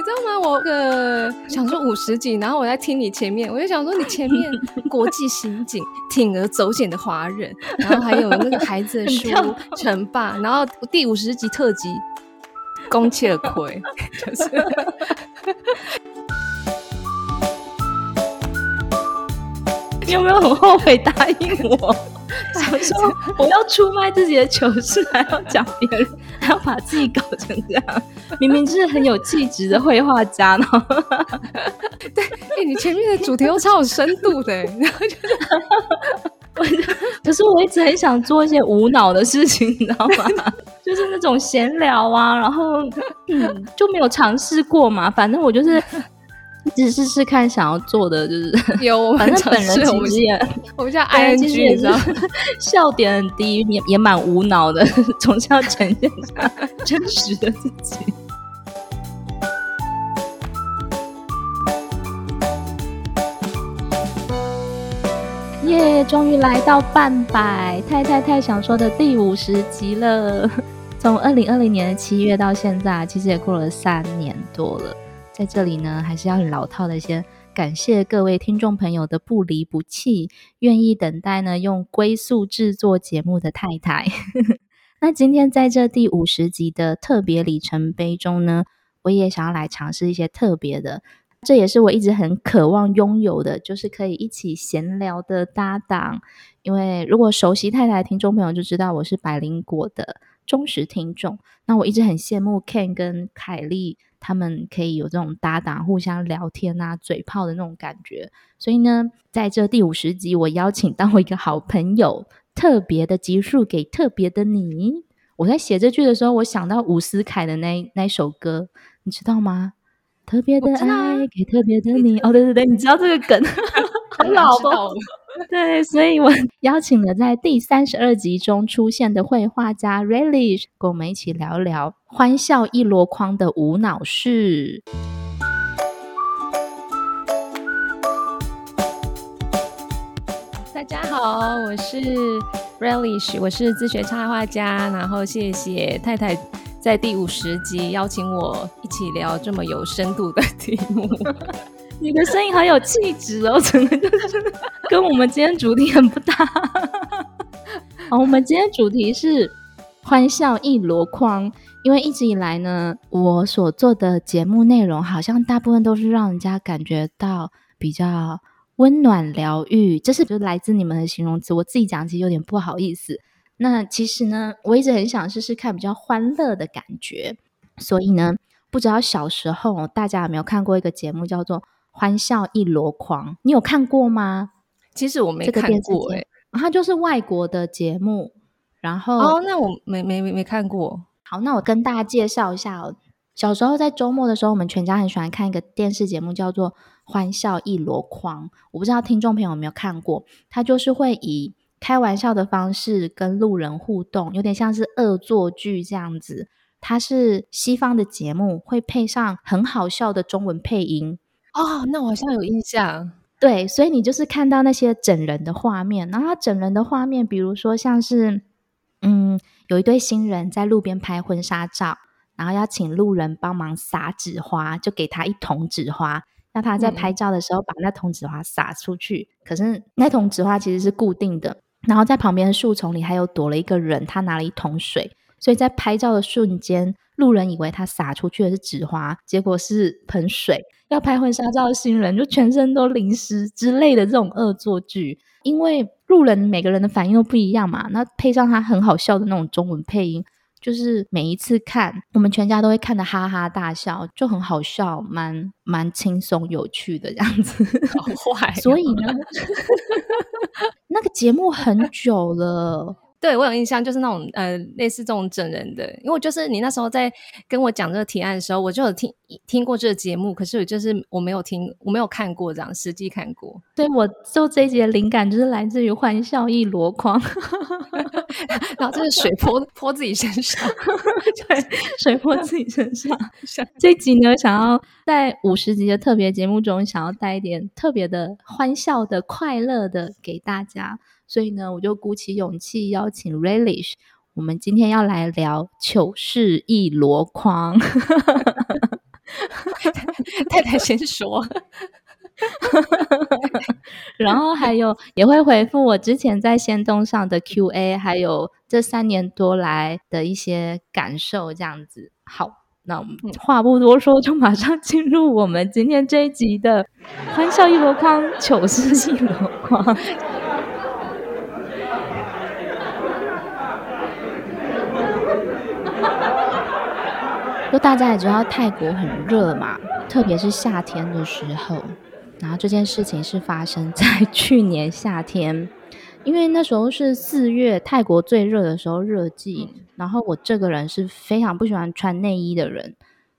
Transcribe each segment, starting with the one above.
你知道吗？我个想说五十集，然后我在听你前面，我就想说你前面 国际刑警、铤而走险的华人，然后还有那个孩子的书 陈爸，然后第五十集特辑宫切亏，就是。你有没有很后悔答应我？想说我要出卖自己的糗事，还要讲别人，还要把自己搞成这样，明明就是很有气质的绘画家呢。对，哎、欸，你前面的主题都超有深度的，然后就 是，可是我一直很想做一些无脑的事情，你知道吗？就是那种闲聊啊，然后嗯，就没有尝试过嘛。反正我就是。只是试试看，想要做的就是 有，反正本人其实也，我们叫 ING，你知道，笑点很低，也也蛮无脑的，总是要呈现下真实的自己。耶，终于来到半百太太太想说的第五十集了。从二零二零年的七月到现在，其实也过了三年多了。在这里呢，还是要很老套的先感谢各位听众朋友的不离不弃，愿意等待呢用龟速制作节目的太太。那今天在这第五十集的特别里程碑中呢，我也想要来尝试一些特别的，这也是我一直很渴望拥有的，就是可以一起闲聊的搭档。因为如果熟悉太太的听众朋友就知道我是百灵果的忠实听众，那我一直很羡慕 Ken 跟凯莉。他们可以有这种搭档，互相聊天啊，嘴炮的那种感觉。所以呢，在这第五十集，我邀请到我一个好朋友，特别的集数给特别的你。我在写这句的时候，我想到伍思凯的那那首歌，你知道吗？特别的爱给特别的你。哦，对对对，你知道这个梗，很老了。对，所以我 邀请了在第三十二集中出现的绘画家 Relish，跟我们一起聊聊欢笑一箩筐的无脑事。大家好，我是 Relish，我是自学插画家。然后谢谢太太在第五十集邀请我一起聊这么有深度的题目。你的声音好有气质哦，整个就是跟我们今天主题很不搭。好，我们今天主题是欢笑一箩筐，因为一直以来呢，我所做的节目内容好像大部分都是让人家感觉到比较温暖疗愈，这是就来自你们的形容词。我自己讲其实有点不好意思。那其实呢，我一直很想试试看比较欢乐的感觉，所以呢，不知道小时候大家有没有看过一个节目叫做欢笑一箩筐，你有看过吗？其实我没看过、欸，诶，它就是外国的节目。然后哦，那我没没没没看过。好，那我跟大家介绍一下哦。小时候在周末的时候，我们全家很喜欢看一个电视节目，叫做《欢笑一箩筐》。我不知道听众朋友有没有看过？它就是会以开玩笑的方式跟路人互动，有点像是恶作剧这样子。它是西方的节目，会配上很好笑的中文配音。哦，那我好像有印象。对，所以你就是看到那些整人的画面，然后他整人的画面，比如说像是，嗯，有一对新人在路边拍婚纱照，然后要请路人帮忙撒纸花，就给他一桶纸花，让他在拍照的时候把那桶纸花撒出去。嗯。可是那桶纸花其实是固定的，然后在旁边的树丛里还有躲了一个人，他拿了一桶水，所以在拍照的瞬间，路人以为他撒出去的是纸花，结果是盆水。要拍婚纱照的新人就全身都淋湿之类的这种恶作剧，因为路人每个人的反应都不一样嘛，那配上他很好笑的那种中文配音，就是每一次看我们全家都会看得哈哈大笑，就很好笑，蛮蛮轻松有趣的这样子。好坏哦，所以呢，那个节目很久了。对，我有印象，就是那种呃类似这种整人的，因为就是你那时候在跟我讲这个提案的时候，我就有听听过这个节目，可是我就是我没有听，我没有看过这样实际看过。对我就这一集的灵感就是来自于欢笑一箩筐，然后就是水泼泼自己身上，对，水泼自己身上。这一集呢，想要在五十集的特别节目中，想要带一点特别的欢笑的、快乐的给大家。所以呢，我就鼓起勇气邀请 Relish，我们今天要来聊糗事一箩筐。太太先说。然后还有也会回复我之前在仙动上的 Q&A，还有这三年多来的一些感受，这样子。好，那我们话不多说，就马上进入我们今天这一集的欢笑一箩筐，糗事一箩筐。就大家也知道泰国很热嘛，特别是夏天的时候。然后这件事情是发生在 去年夏天，因为那时候是四月，泰国最热的时候，热季。然后我这个人是非常不喜欢穿内衣的人，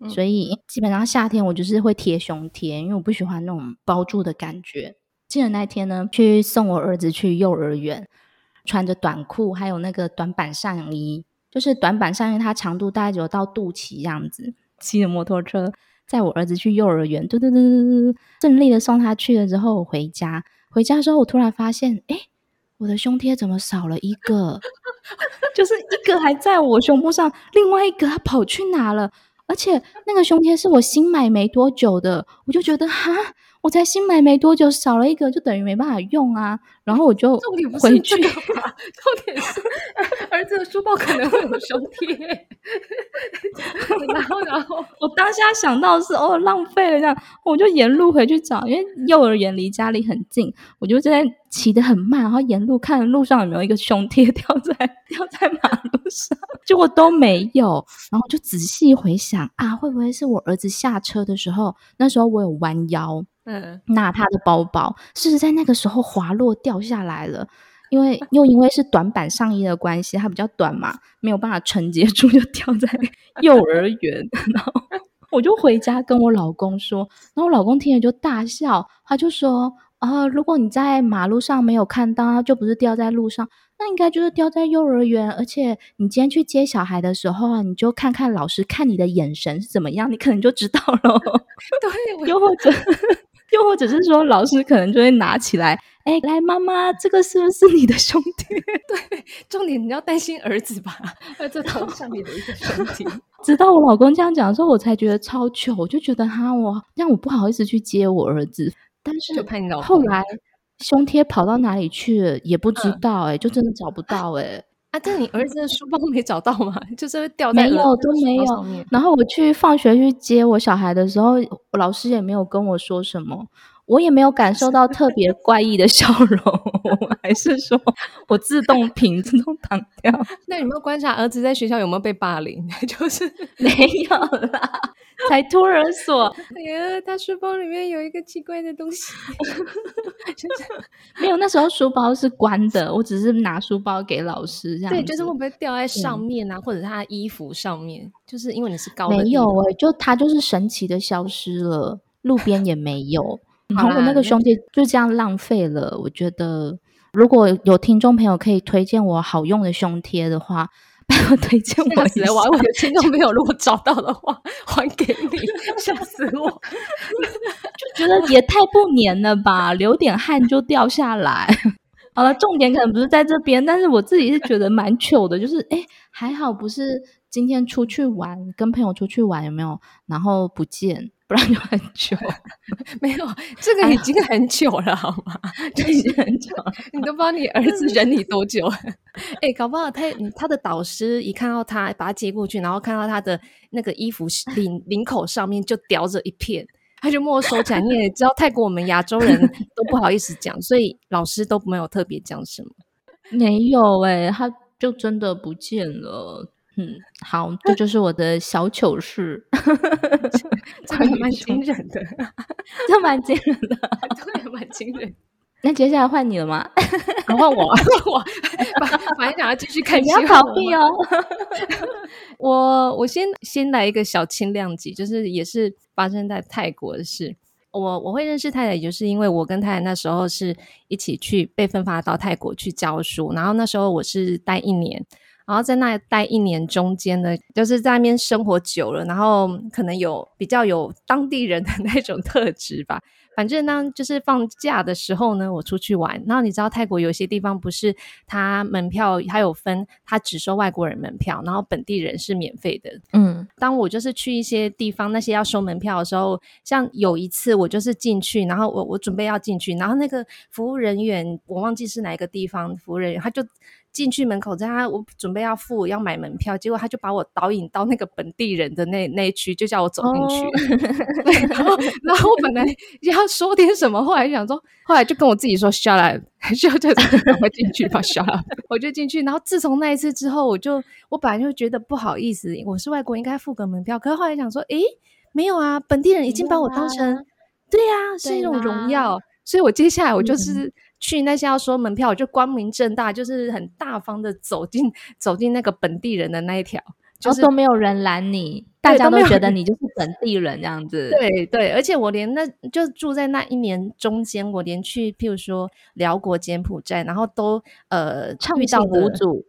所以基本上夏天我就是会贴胸贴，因为我不喜欢那种包住的感觉。记得那天呢，去送我儿子去幼儿园，穿着短裤，还有那个短版上衣，就是短版上衣，它长度大概只有到肚脐这样子，骑着摩托车。载我儿子去幼儿园，嘟嘟嘟嘟嘟，顺利的送他去了之后，我回家，回家之后，我突然发现，哎，我的胸贴怎么少了一个？就是一个还在我胸部上，另外一个他跑去哪了？而且那个胸贴是我新买没多久的，我就觉得哈。我才新买没多久，少了一个就等于没办法用啊。然后我就回去。重点不是这个吧？重点是儿子的书包可能会有胸贴。然后，然后我当下想到是哦，浪费了这样，我就沿路回去找，因为幼儿园离家里很近，我就在骑得很慢，然后沿路看路上有没有一个胸贴 掉在掉在马路上，结果都没有。然后就仔细回想啊，会不会是我儿子下车的时候，那时候我有弯腰。嗯，拿他的包包，是在那个时候滑落掉下来了，因为又因为是短版上衣的关系，它比较短嘛，没有办法承接住，就掉在 幼儿园。然后我就回家跟我老公说，然后我老公听了就大笑，他就说：“啊，如果你在马路上没有看到，就不是掉在路上，那应该就是掉在幼儿园。而且你今天去接小孩的时候啊，你就看看老师看你的眼神是怎么样，你可能就知道了。对，又或者。”又或者是说，老师可能就会拿起来，哎，来，妈妈，这个是不是你的胸贴？对，重点你要担心儿子吧，儿子头上面的一个胸贴。直到我老公这样讲的时候，我才觉得超糗，我就觉得哈，我让我不好意思去接我儿子。但是后来胸贴跑到哪里去了也不知道，哎、嗯，就真的找不到，哎。啊！但你儿子的书包没找到吗？就是会掉在没有都没有。然后我去放学去接我小孩的时候，老师也没有跟我说什么，我也没有感受到特别怪异的笑容，还是说我自动屏自动挡掉？那有没有观察儿子在学校有没有被霸凌？就是没有啦。才托儿所，哎呀，他书包里面有一个奇怪的东西，有。那时候书包是关的，我只是拿书包给老师这样。对，就是会不会掉在上面啊，嗯、或者他的衣服上面？就是因为你是高的，没有哎、欸，就他就是神奇的消失了，路边也没有。然后我那个兄弟就这样浪费了。我觉得如果有听众朋友可以推荐我好用的胸贴的话。我推荐我一下，我的听众朋友，如果找到的话，还给你，吓死我！就 觉得也太不粘了吧，流点汗就掉下来。好了，重点可能不是在这边，但是我自己是觉得蛮糗的，就是哎，还好不是今天出去玩，跟朋友出去玩有没有？然后不见。不然就很久，没有这个已经很久了，好吗？这已经很久了，你都不知道你儿子忍你多久。哎、欸，搞不好他他的导师一看到他，把他接过去，然后看到他的那个衣服领领口上面就叼着一片，他就没收起来。你也知道，泰国我们亚洲人 都不好意思讲，所以老师都没有特别讲什么。没有哎、欸，他就真的不见了。嗯，好，这就是我的小糗事，这 还蛮惊人的，这蛮惊人的，对，蛮惊人。那接下来换你了吗？换我，换我，反正想要继续看，你要逃避哦。我我先先来一个小轻量级，就是也是发生在泰国的事。我我会认识太太，也就是因为我跟太太那时候是一起去被分发到泰国去教书，然后那时候我是待一年。然后在那待一年，中间呢，就是在那边生活久了，然后可能有比较有当地人的那种特质吧。反正呢，就是放假的时候呢，我出去玩。然后你知道泰国有些地方不是它门票还有分，它只收外国人门票，然后本地人是免费的。嗯，当我就是去一些地方，那些要收门票的时候，像有一次我就是进去，然后我我准备要进去，然后那个服务人员我忘记是哪一个地方服务人员，他就。进去门口，在他我准备要付要买门票，结果他就把我导引到那个本地人的那那一区，就叫我走进去。Oh. 对，然后然后我本来要说点什么，后来就想说，后来就跟我自己说 shut up，就就赶快进去吧，shut up，我就进去。然后自从那一次之后，我就我本来就觉得不好意思，我是外国人，应该付个门票。可是后来想说，诶，没有啊，本地人已经把我当成，啊对呀、啊，是一种荣耀。所以我接下来我就是。嗯去那些要收门票，我就光明正大，就是很大方的走进走进那个本地人的那一条，就是、哦、都没有人拦你，大家都觉得你就是本地人这样子。对对，而且我连那就住在那一年中间，我连去譬如说寮国、柬埔寨，然后都呃遇到无主，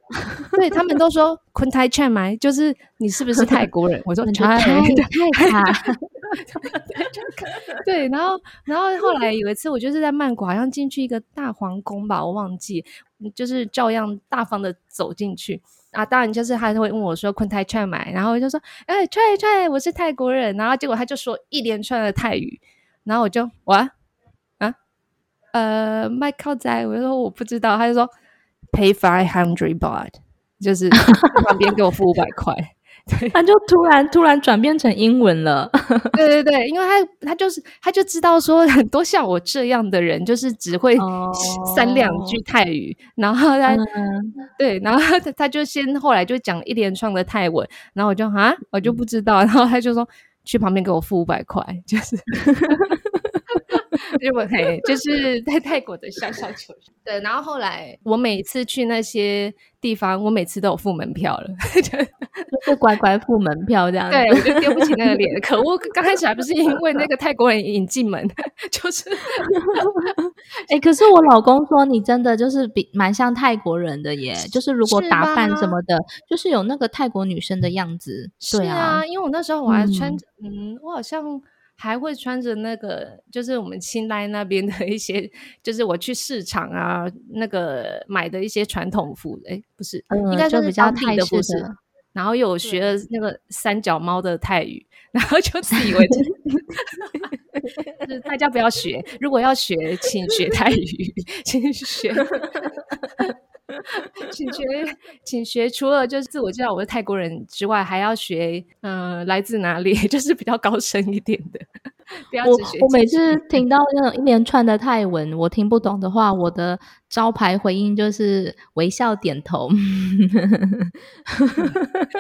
对他们都说坤泰劝买，就是你是不是泰国人？我说泰泰卡。对，然后，然后后来有一次，我就是在曼谷，好像进去一个大皇宫吧，我忘记，就是照样大方的走进去啊。当然，就是他会问我说“坤泰券买”，然后我就说：“哎，踹踹，我是泰国人。”然后结果他就说一连串的泰语，然后我就哇啊呃，麦靠仔，我就说我不知道，他就说 “pay five hundred baht”，就是旁边给我付五百块。对，他就突然突然转变成英文了。对对对，因为他他就是他就知道说很多像我这样的人，就是只会三两句泰语，哦、然后他、嗯、对，然后他他就先后来就讲一连串的泰文，然后我就啊，我就不知道，然后他就说去旁边给我付五百块，就是。因为嘿，就是在泰国的小小球。对，然后后来我每次去那些地方，我每次都有付门票了，就 乖乖付门票这样。对，我就丢不起那个脸。可恶，刚开始还不是因为那个泰国人引进门，就是。哎、欸，可是我老公说你真的就是比蛮像泰国人的耶，就是如果打扮什么的，是就是有那个泰国女生的样子。对啊，啊，因为我那时候我还穿嗯，我好像。还会穿着那个，就是我们清莱那边的一些，就是我去市场啊，那个买的一些传统服，哎，不是，嗯、应该说是比较泰式的。然后有学了那个三脚猫的泰语，然后就自以为就 是大家不要学，如果要学，请学泰语，请学。请学，请学。除了就是自我介绍我是泰国人之外，还要学，嗯、呃，来自哪里，就是比较高深一点的。不要只学我我每次听到那种一连串的泰文，我听不懂的话，我的招牌回应就是微笑点头，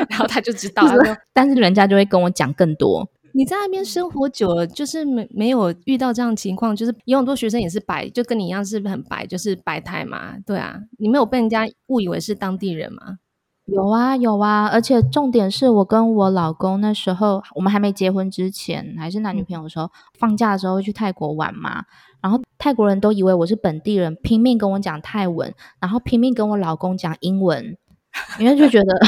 然后他就知道了。但是人家就会跟我讲更多。你在那边生活久了，就是没没有遇到这样的情况，就是有很多学生也是白，就跟你一样，是不是很白？就是白泰嘛，对啊，你没有被人家误以为是当地人吗？有啊有啊，而且重点是我跟我老公那时候，我们还没结婚之前，还是男女朋友的时候，嗯、放假的时候会去泰国玩嘛，然后泰国人都以为我是本地人，拼命跟我讲泰文，然后拼命跟我老公讲英文。因为就觉得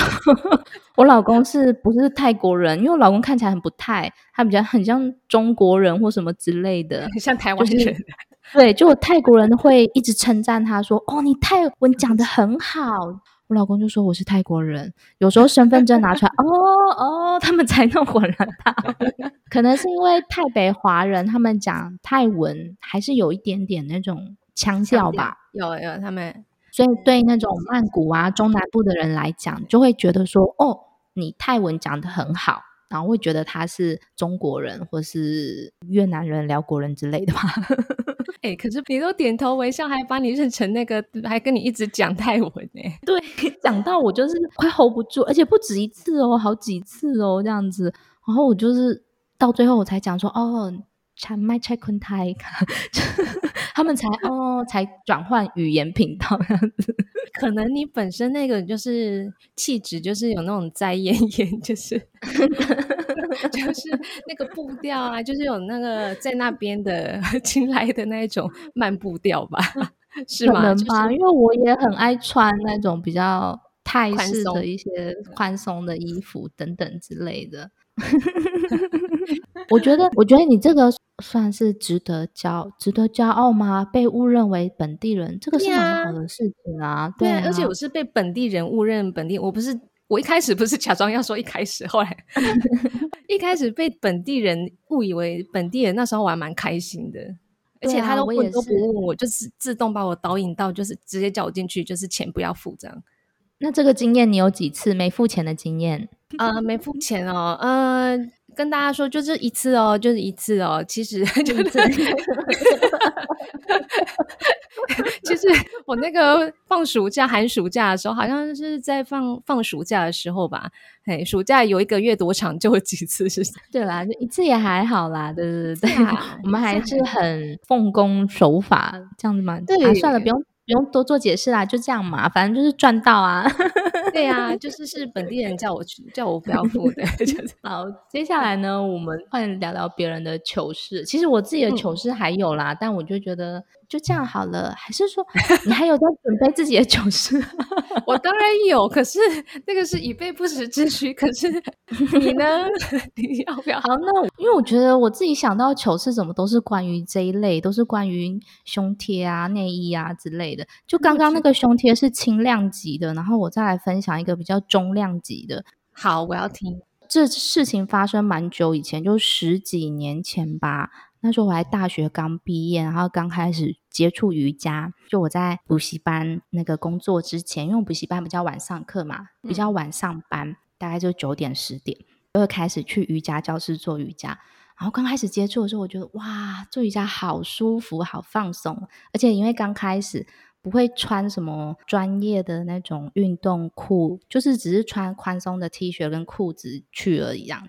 我老公是不是泰国人？因为我老公看起来很不泰，他比较很像中国人或什么之类的，很像台湾人。就是、对，就泰国人会一直称赞他说：“哦，你泰文讲的很好。”我老公就说：“我是泰国人。”有时候身份证拿出来，哦哦，他们才弄混了他。可能是因为泰北华人，他们讲泰文还是有一点点那种腔调吧？有有他们。所以对那种曼谷啊中南部的人来讲，就会觉得说，哦，你泰文讲得很好，然后会觉得他是中国人或是越南人、寮国人之类的吧。哎、欸，可是你都点头微笑，还把你认成那个，还跟你一直讲泰文呢、欸。对，讲到我就是快 hold 不住，而且不止一次哦，好几次哦这样子。然后我就是到最后我才讲说，哦。才麦菜坤泰，他们才哦，才转换语言频道这样子。可能你本身那个就是气质，就是有那种在演演，就是 就是那个步调啊，就是有那个在那边的 进来的那一种慢步调吧，是吗？可能吧，就是、因为我也很爱穿那种比较泰式的一些宽松的衣服等等之类的。我觉得，我觉得你这个算是值得骄，值得骄傲吗？被误认为本地人，这个是蛮好的事情啊。对啊，对啊，而且我是被本地人误认本地，我不是，我一开始不是假装要说一开始，后来 一开始被本地人误以为本地人，那时候我还蛮开心的，而且他都问都不问我，就是自动把我导引到，就是直接叫我进去，就是钱不要付这样。那这个经验你有几次没付钱的经验？呃，没付钱哦，呃，跟大家说就是一次哦，就是一次哦。其实 就是，其实我那个放暑假、寒暑假的时候，好像是在放放暑假的时候吧。嘿，暑假有一个月多长，就有几次是？对啦，就一次也还好啦。对对对对，我们还是很奉公守法，这样子嘛。对、啊，算了，不用。不用多做解释啦，就这样嘛，反正就是赚到啊。对啊，就是是本地人叫我去，叫我不要付的。好，接下来呢，我们换聊聊别人的糗事。其实我自己的糗事还有啦，嗯、但我就觉得就这样好了。还是说你还有在准备自己的糗事？我当然有，可是那个是以备不时之需。可是你呢？你要不要？好，那因为我觉得我自己想到糗事，怎么都是关于这一类，都是关于胸贴啊、内衣啊之类的。就刚刚那个胸贴是轻量级的，然后我再来分享一个比较中量级的。好，我要听。这事情发生蛮久以前，就十几年前吧。那时候我还大学刚毕业，然后刚开始接触瑜伽。就我在补习班那个工作之前，因为我补习班比较晚上课嘛，比较晚上班，嗯、大概就九点十点，就会开始去瑜伽教室做瑜伽。然后刚开始接触的时候，我觉得哇，做瑜伽好舒服，好放松。而且因为刚开始不会穿什么专业的那种运动裤，就是只是穿宽松的 T 恤跟裤子去而已。这样。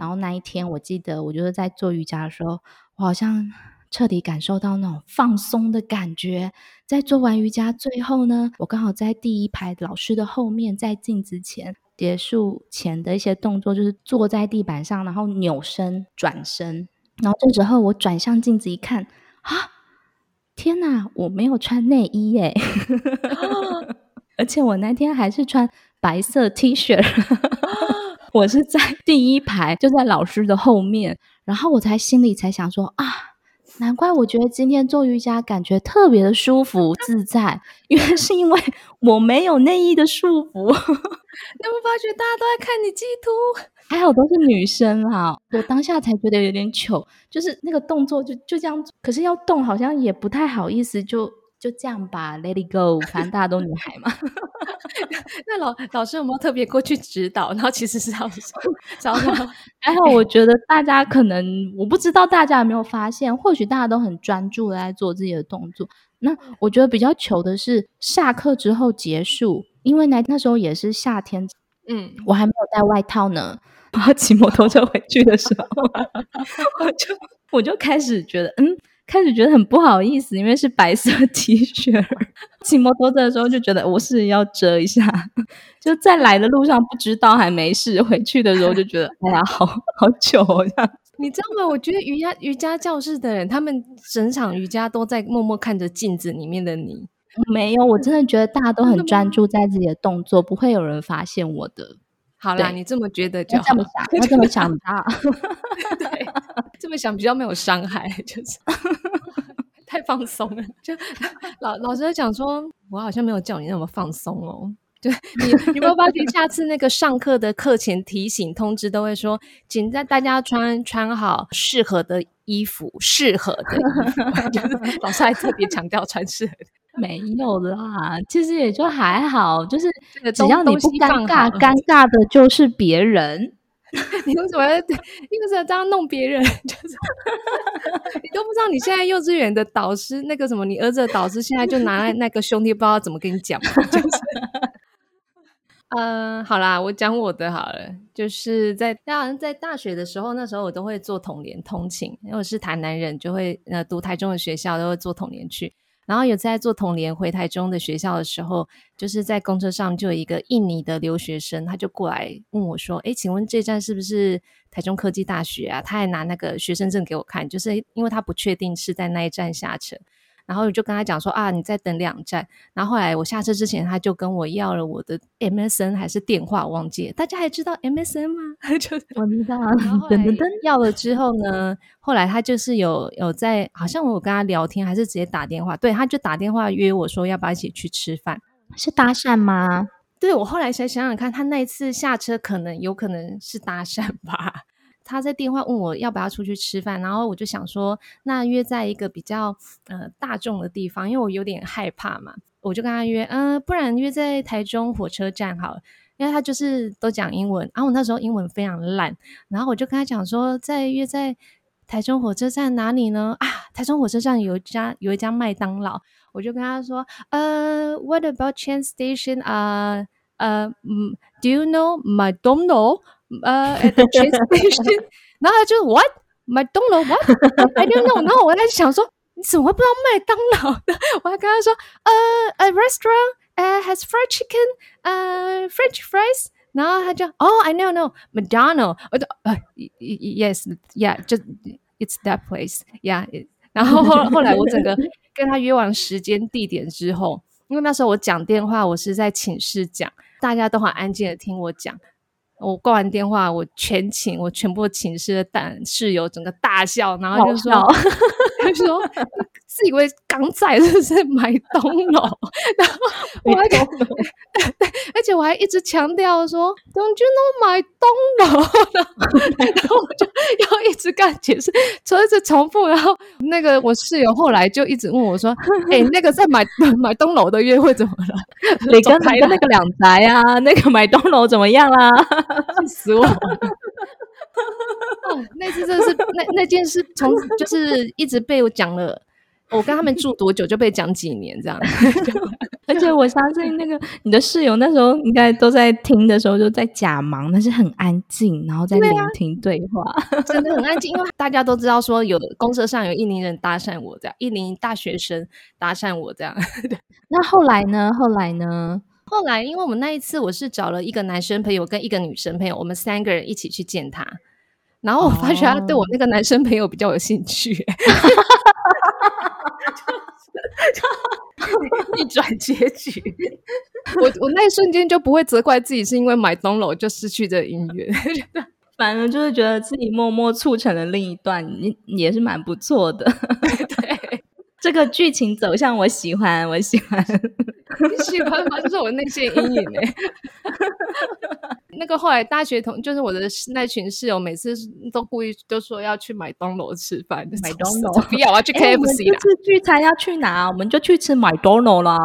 然后那一天，我记得我就是在做瑜伽的时候，我好像彻底感受到那种放松的感觉。在做完瑜伽最后呢，我刚好在第一排老师的后面，在镜子前。结束前的一些动作就是坐在地板上，然后扭身转身，然后这时候我转向镜子一看，啊，天哪，我没有穿内衣耶，而且我那天还是穿白色 T 恤，我是在第一排，就在老师的后面，然后我才心里才想说啊。难怪我觉得今天做瑜伽感觉特别的舒服自在，原来是因为我没有内衣的束缚。你有没有发觉大家都在看你激凸？还好都是女生哈，我当下才觉得有点糗，就是那个动作就就这样，可是要动好像也不太好意思就。就这样吧，Let it go，反正大家都女孩嘛。那老老师有没有特别过去指导？然后其实是老师，然 后还好，我觉得大家可能我不知道大家有没有发现，或许大家都很专注的在做自己的动作。那我觉得比较糗的是下课之后结束，因为那那时候也是夏天，嗯，我还没有带外套呢。然后骑摩托车回去的时候，我就我就开始觉得，嗯。开始觉得很不好意思，因为是白色 T 恤。骑摩托车的时候就觉得我是要遮一下，就在来的路上不知道还没事，回去的时候就觉得哎呀，好好糗哦！这样你知道吗？我觉得瑜伽瑜伽教室的人，他们整场瑜伽都在默默看着镜子里面的你。没有，我真的觉得大家都很专注在自己的动作，不会有人发现我的。好啦，你这么觉得就好，这么想，要这么想他。对，这么想比较没有伤害，就是 太放松了。就老老师在讲说，我好像没有叫你那么放松哦。对你，你有没有发现下次那个上课的课前提醒通知都会说，请在大家穿穿好适合的衣服，适合的衣服。就是老师还特别强调穿适合的。没有啦，其实也就还好，就是只要你不尴尬，尴尬的就是别人。你为什么要？你为什么这样弄别人？就是你都不知道，你现在幼稚园的导师那个什么，你儿子的导师现在就拿来那个兄弟，不知道怎么跟你讲。就是，嗯、呃，好啦，我讲我的好了，就是在当然在大学的时候，那时候我都会做统联通勤，因为我是台南人，就会呃读台中的学校，都会做统联去。然后有在做统联回台中的学校的时候，就是在公车上就有一个印尼的留学生，他就过来问我说：“诶，请问这站是不是台中科技大学啊？”他还拿那个学生证给我看，就是因为他不确定是在那一站下车。然后我就跟他讲说啊，你再等两站。然后后来我下车之前，他就跟我要了我的 MSN 还是电话，忘记了。大家还知道 MSN 吗？就我知道。然后等等等，要了之后呢，后来他就是有有在，好像我有跟他聊天，还是直接打电话？对，他就打电话约我说要不要一起去吃饭？是搭讪吗？对，我后来才想想看，他那一次下车可能有可能是搭讪吧。他在电话问我要不要出去吃饭，然后我就想说，那约在一个比较呃大众的地方，因为我有点害怕嘛，我就跟他约，嗯、呃，不然约在台中火车站好了，因为他就是都讲英文，然后我那时候英文非常烂，然后我就跟他讲说，在约在台中火车站哪里呢？啊，台中火车站有一家有一家麦当劳，我就跟他说，呃，What about Chance Station？啊，呃，嗯，Do you know McDonald？呃、uh,，at the train station，然后他就 what 麦当劳 what？I don't know。然后我在想说，你怎么会不知道麦当劳的？我还跟他说，呃、uh,，a restaurant，呃、uh,，has fried chicken，呃、uh,，French fries。然后他就哦，I know know，McDonald。我就呃，yes，yeah，就 it's that place，yeah。然后后后来我整个跟他约完时间地点之后，因为那时候我讲电话，我是在寝室讲，大家都很安静的听我讲。 我挂完电话，我全寝，我全部寝室的大室友整个大笑，然后就说，就说 自以为刚在这是买东楼，然后我还对，而且我还一直强调说，Don't you know 买东楼？然后我就要一直干解释，所以一直重复，然后那个我室友后来就一直问我说，哎、欸，那个在买买东楼的约会怎么了？你刚才的那个两宅啊，那个买东楼怎么样啦、啊？气死我！哦，那次真的是那那件事，从就是一直被我讲了。我跟他们住多久就被讲几年这样。而且我相信那个你的室友那时候应该都在听的时候就在假忙，但是很安静，然后在聆听对话，对啊、真的很安静。因为大家都知道说有公车上有印尼人搭讪我这样，印尼大学生搭讪我这样。那后来呢？后来呢？后来，因为我们那一次，我是找了一个男生朋友跟一个女生朋友，我们三个人一起去见他。然后我发觉他对我那个男生朋友比较有兴趣，逆转结局。我我那一瞬间就不会责怪自己是因为买东楼就失去这个姻缘，反正就是觉得自己默默促成了另一段，也也是蛮不错的。对，这个剧情走向我喜欢，我喜欢。你喜欢吗？就是我内心阴影哎。那个后来大学同就是我的那群室友，每次都故意都说要去麦当劳吃饭。麦当劳不要，我要去 KFC 啦。这次聚餐要去哪？我们就去吃麦当劳啦。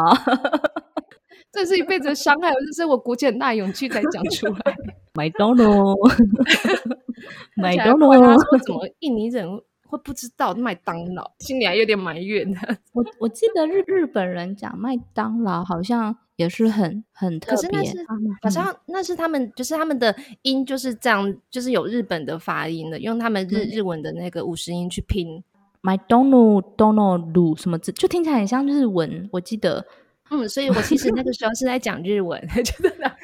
这是一辈子的伤害，这是我鼓起很大勇气才讲出来。麦当劳，麦当劳。他说怎么印尼人？会不知道麦当劳，心里还有点埋怨的。我我记得日日本人讲麦当劳好像也是很很特别，可是那是好像那是他们就是他们的音就是这样，就是有日本的发音的，用他们日、嗯、日文的那个五十音去拼麦当劳、当劳鲁什么字，就听起来很像日文。我记得，嗯，所以我其实那个时候是在讲日文，真的。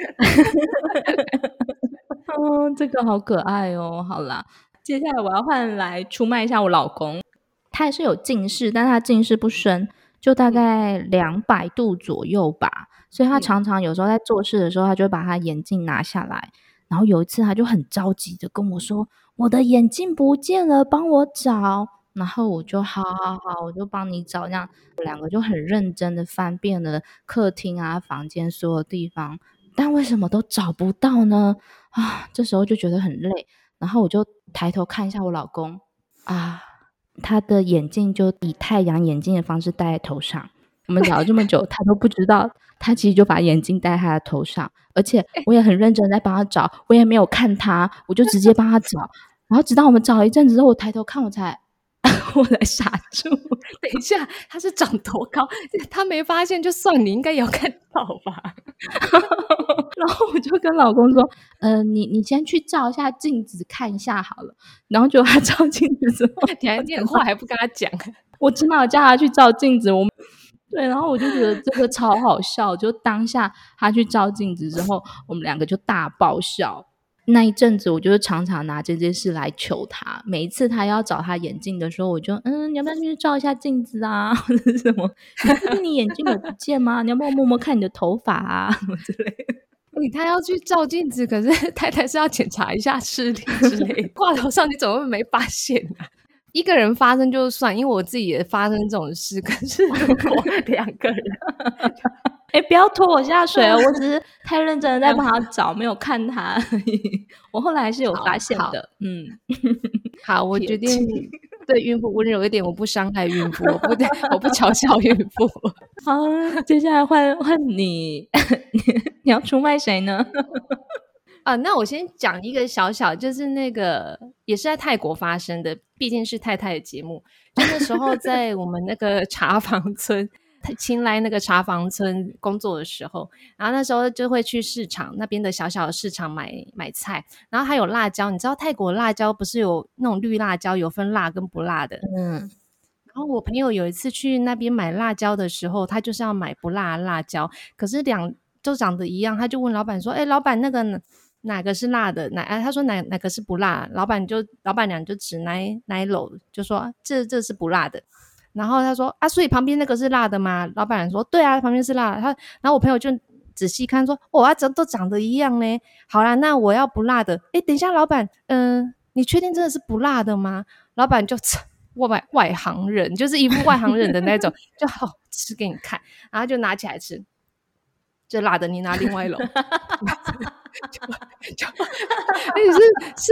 嗯，这个好可爱哦。好啦。接下来我要换来出卖一下我老公，他也是有近视，但他近视不深，就大概两百度左右吧。所以他常常有时候在做事的时候，他就会把他眼镜拿下来。然后有一次，他就很着急的跟我说：“我的眼镜不见了，帮我找。”然后我就好好好，我就帮你找。这样两个就很认真的翻遍了客厅啊、房间所有地方，但为什么都找不到呢？啊，这时候就觉得很累。然后我就抬头看一下我老公啊，他的眼镜就以太阳眼镜的方式戴在头上。我们聊了这么久，他都不知道，他其实就把眼镜戴在他的头上，而且我也很认真在帮他找，我也没有看他，我就直接帮他找。然后直到我们找了一阵子之后，我抬头看，我才。我来傻住，等一下，他是长多高？他没发现就算，你应该也要看到吧？然后我就跟老公说：“呃，你你先去照一下镜子看一下好了。”然后就他照镜子之后，你还电话还不跟他讲？我起码叫他去照镜子。我对，然后我就觉得这个超好笑。就当下他去照镜子之后，我们两个就大爆笑。那一阵子，我就是常常拿这件事来求他。每一次他要找他眼镜的时候，我就嗯，你要不要去照一下镜子啊，或者是什么？你眼镜有不见吗？你要不要摸摸看你的头发啊，什么之类的？你他要去照镜子，可是 太太是要检查一下视力之类，挂头上你怎么会没发现呢、一个人发生就算，因为我自己也发生这种事，可是如果两个人。哎，不要拖我下 水哦！我只是太认真的在帮他找，没有看他。我后来还是有发现的。嗯，好，我决定对孕妇温柔一点，我不伤害孕妇，我不我不嘲笑孕妇。好，接下来换换你，你要出卖谁呢？啊，那我先讲一个小小，就是那个也是在泰国发生的，毕竟是太太的节目。就那时候在我们那个茶房村。青睐那个茶房村工作的时候，然后那时候就会去市场那边的小小的市场买买菜，然后还有辣椒。你知道泰国辣椒不是有那种绿辣椒，有分辣跟不辣的。嗯，然后我朋友有一次去那边买辣椒的时候，他就是要买不辣辣椒，可是两都长得一样，他就问老板说：“哎，老板那个哪个是辣的？哪？”哎，他说哪哪个是不辣？老板就老板娘就指哪哪篓，就说这这是不辣的。然后他说啊，所以旁边那个是辣的吗？老板说对啊，旁边是辣的。他然后我朋友就仔细看说，哇，这都长得一样呢。好啦，那我要不辣的。哎，等一下，老板，嗯、你确定真的是不辣的吗？老板就 外外行人，就是一副外行人的那种，就好吃给你看，然后就拿起来吃。这辣的，你拿另外一笼。就就而且是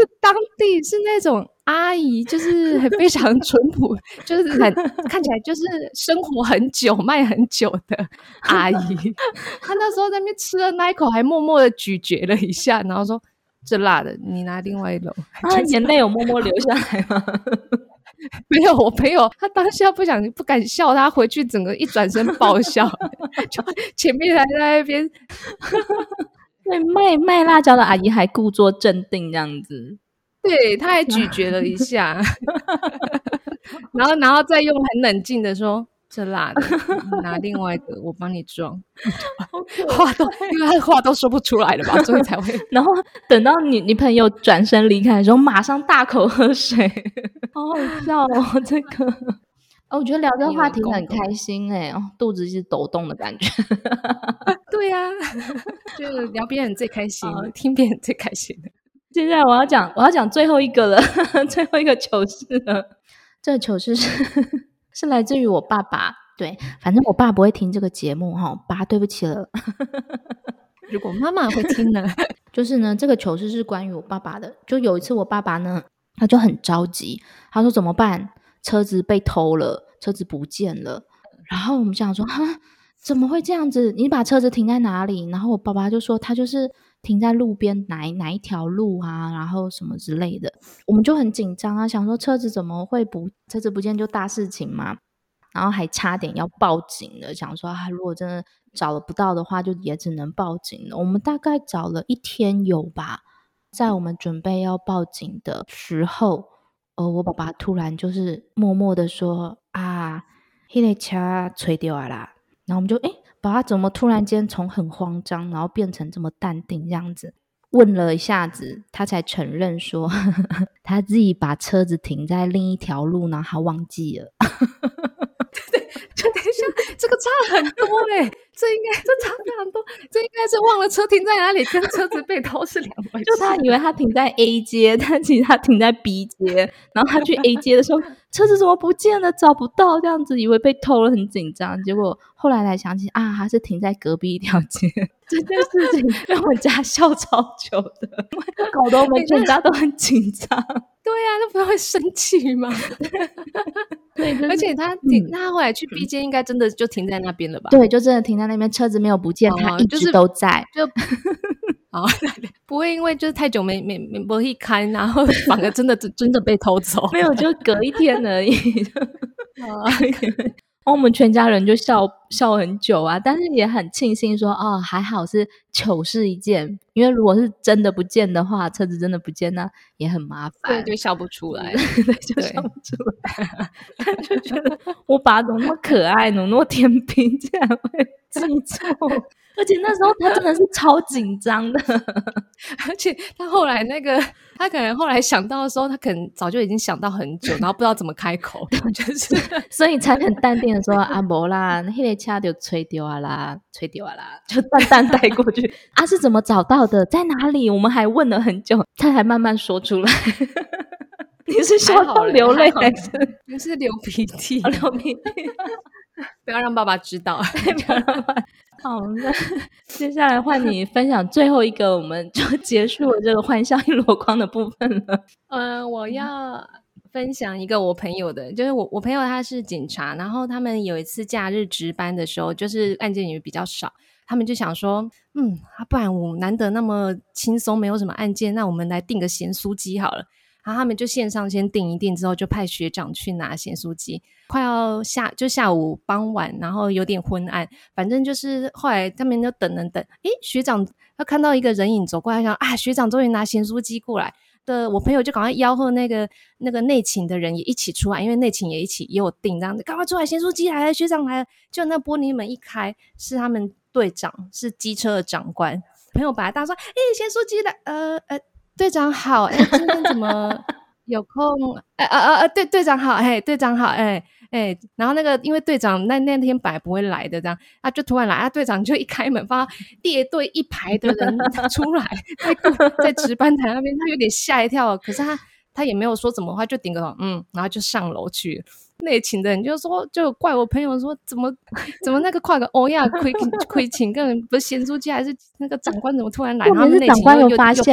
是当地是那种阿姨，就是很非常淳朴，就是很看起来就是生活很久、卖很久的阿姨。她那时候在那边吃了那一口，还默默的咀嚼了一下，然后说：“这辣的，你拿另外一笼。”她眼泪有默默流下来吗？没有，我朋友他当下不想不敢笑，他回去整个一转身爆笑，就前面还在那边。对，卖卖辣椒的阿姨还故作镇定这样子，对，她还咀嚼了一下，然后然后再用很冷静的说：“这辣的，拿另外一个，我帮你装。”话都因为话都说不出来了吧，所以才会。然后等到你你朋友转身离开的时候，马上大口喝水，好好笑哦，这个。哦，我觉得聊这个话题很开心哎，哦，肚子一直抖动的感觉。对呀、啊，就聊别人最开心，听别人最开心的。现在我要讲，我要讲最后一个了，最后一个糗事了。这个糗事是 是来自于我爸爸。对，反正我爸不会听这个节目哈，爸，对不起了。如果妈妈会听呢？就是呢，这个糗事是关于我爸爸的。就有一次，我爸爸呢，他就很着急，他说怎么办？车子被偷了，车子不见了。然后我们想说，哈，怎么会这样子？你把车子停在哪里？然后我爸爸就说，他就是停在路边哪哪一条路啊，然后什么之类的。我们就很紧张啊，想说车子怎么会不，车子不见就大事情嘛。然后还差点要报警了，想说啊，如果真的找了不到的话，就也只能报警了。我们大概找了一天有吧，在我们准备要报警的时候。哦，我爸爸突然就是默默的说啊，那个车吹掉了啦。然后我们就诶，爸爸怎么突然间从很慌张，然后变成这么淡定这样子？问了一下子，他才承认说呵呵，他自己把车子停在另一条路，然后他忘记了。对，就等一下，这个差很多嘞，这应该这差非常多，这应该是忘了车停在哪里，跟车子被偷是两回事。就他以为他停在 A 街，但其实他停在 B 街，然后他去 A 街的时候，车子怎么不见了，找不到，这样子以为被偷了，很紧张。结果后来才想起啊，他是停在隔壁一条街。这件事情 让我们家笑超久的，搞得我们全家都很紧张。对呀、啊，那不是会生气吗？对，而且他停，那、嗯、他后来去 B 街，应该真的就停在那边了吧？对，就真的停在那边，车子没有不见，哦、他一直都在。就 哦，不会因为就是太久没没没不会开，然后反而真的真的被偷走？没有，就隔一天而已。哦然后我们全家人就笑笑很久啊，但是也很庆幸说，哦，还好是糗事一件，因为如果是真的不见的话，车子真的不见，那也很麻烦，对，就笑不出来，对，就笑不出来，就觉得我爸怎么那么可爱，怎么那么天平，竟然会记错，而而且那时候他真的是超紧张的，而且他后来那个，他可能后来想到的时候，他可能早就已经想到很久，然后不知道怎么开口，就是所以才很淡定的说啊，无啦，那个车就吹掉啊啦，吹掉啊啦，就淡淡带过去。啊，是怎么找到的？在哪里？我们还问了很久，他才慢慢说出来。你是笑到流泪还是？你是流鼻涕？流鼻涕。不要让爸爸知道。好，那 接下来换你分享最后一个，我们就 结束了这个欢笑一箩筐的部分了。嗯，我要分享一个我朋友的，就是我我朋友他是警察，然后他们有一次假日值班的时候，就是案件也比较少，他们就想说，嗯，不然我难得那么轻松，没有什么案件，那我们来订个咸酥鸡好了。然后他们就线上先订一订，之后就派学长去拿咸酥鸡。快要下就下午傍晚，然后有点昏暗，反正就是后来他们就等等等。诶，学长他看到一个人影走过来，想啊，学长终于拿咸酥鸡过来的，我朋友就赶快吆喝那个那个内勤的人也一起出来，因为内勤也一起也有订，这样子赶快出来，咸酥鸡来了，学长来了。就那玻璃门一开，是他们队长，是机车的长官。朋友本来大说，诶，咸酥鸡来，呃呃。队长好，哎，今天怎么 有空？哎啊啊啊！队队长好，哎，队长好，哎哎，然后那个因为队长那那天本来不会来的，这样他就突然来，啊，队长就一开门，发现列队一排的人出来，在 在值班台那边，他有点吓一跳，可是他他也没有说什么话，就顶个头，嗯，然后就上楼去。内勤的人就说，就怪我朋友说，怎么怎么那个快个欧亚亏亏请，根本不是咸猪鸡，还是那个长官怎么突然来？然后内勤又又跑进去。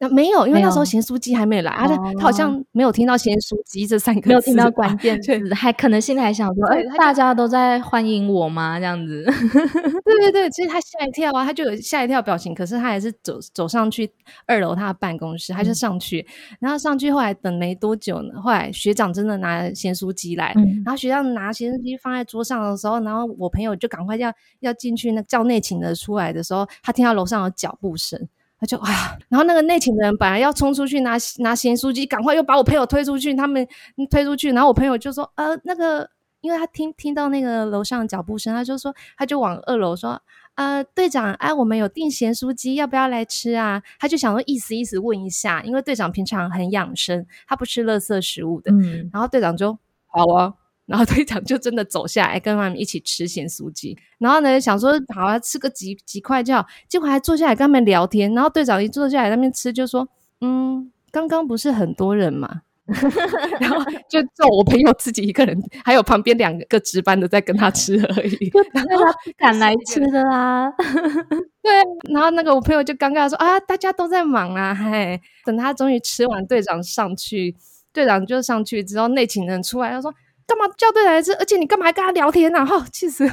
那没有，因为那时候咸酥鸡还没来，而且他好像没有听到咸酥鸡这三 个字，没有听到关键字，还可能现在还想说，哎，大家都在欢迎我吗？这样子，对对对，其实他吓一跳啊，他就有吓一跳表情，可是他还是走走上去二楼他的办公室，他就上去，然后上去后来等没多久呢，后来学长真的拿咸酥鸡来，然后学长拿咸酥鸡放在桌上的时候，然后我朋友就赶快要要进去，那叫内勤的出来的时候，他听到楼上有脚步声。他就啊，然后那个内勤的人本来要冲出去拿拿咸酥鸡，赶快又把我朋友推出去，他们推出去，然后我朋友就说，呃，那个，因为他听听到那个楼上脚步声，他就说，他就往二楼说，呃，队长，哎，我们有订咸酥鸡，要不要来吃啊？他就想说意思意思问一下，因为队长平常很养生，他不吃垃圾食物的，嗯，然后队长就好啊。然后队长就真的走下来跟他们一起吃咸酥鸡，然后呢想说好啊，吃个几几块就好，结果还坐下来跟他们聊天。然后队长一坐下来那边吃就说：“嗯，刚刚不是很多人嘛？” 然后就就我朋友自己一个人，还有旁边两个值班的在跟他吃而已。然后他不敢来吃的啦。对，然后那个我朋友就尴尬说：“啊，大家都在忙啊，嘿。”等他终于吃完，队长上去，队长就上去之后，内勤人出来，他说。干嘛叫对来吃？而且你干嘛还跟他聊天呢？哈，气死了！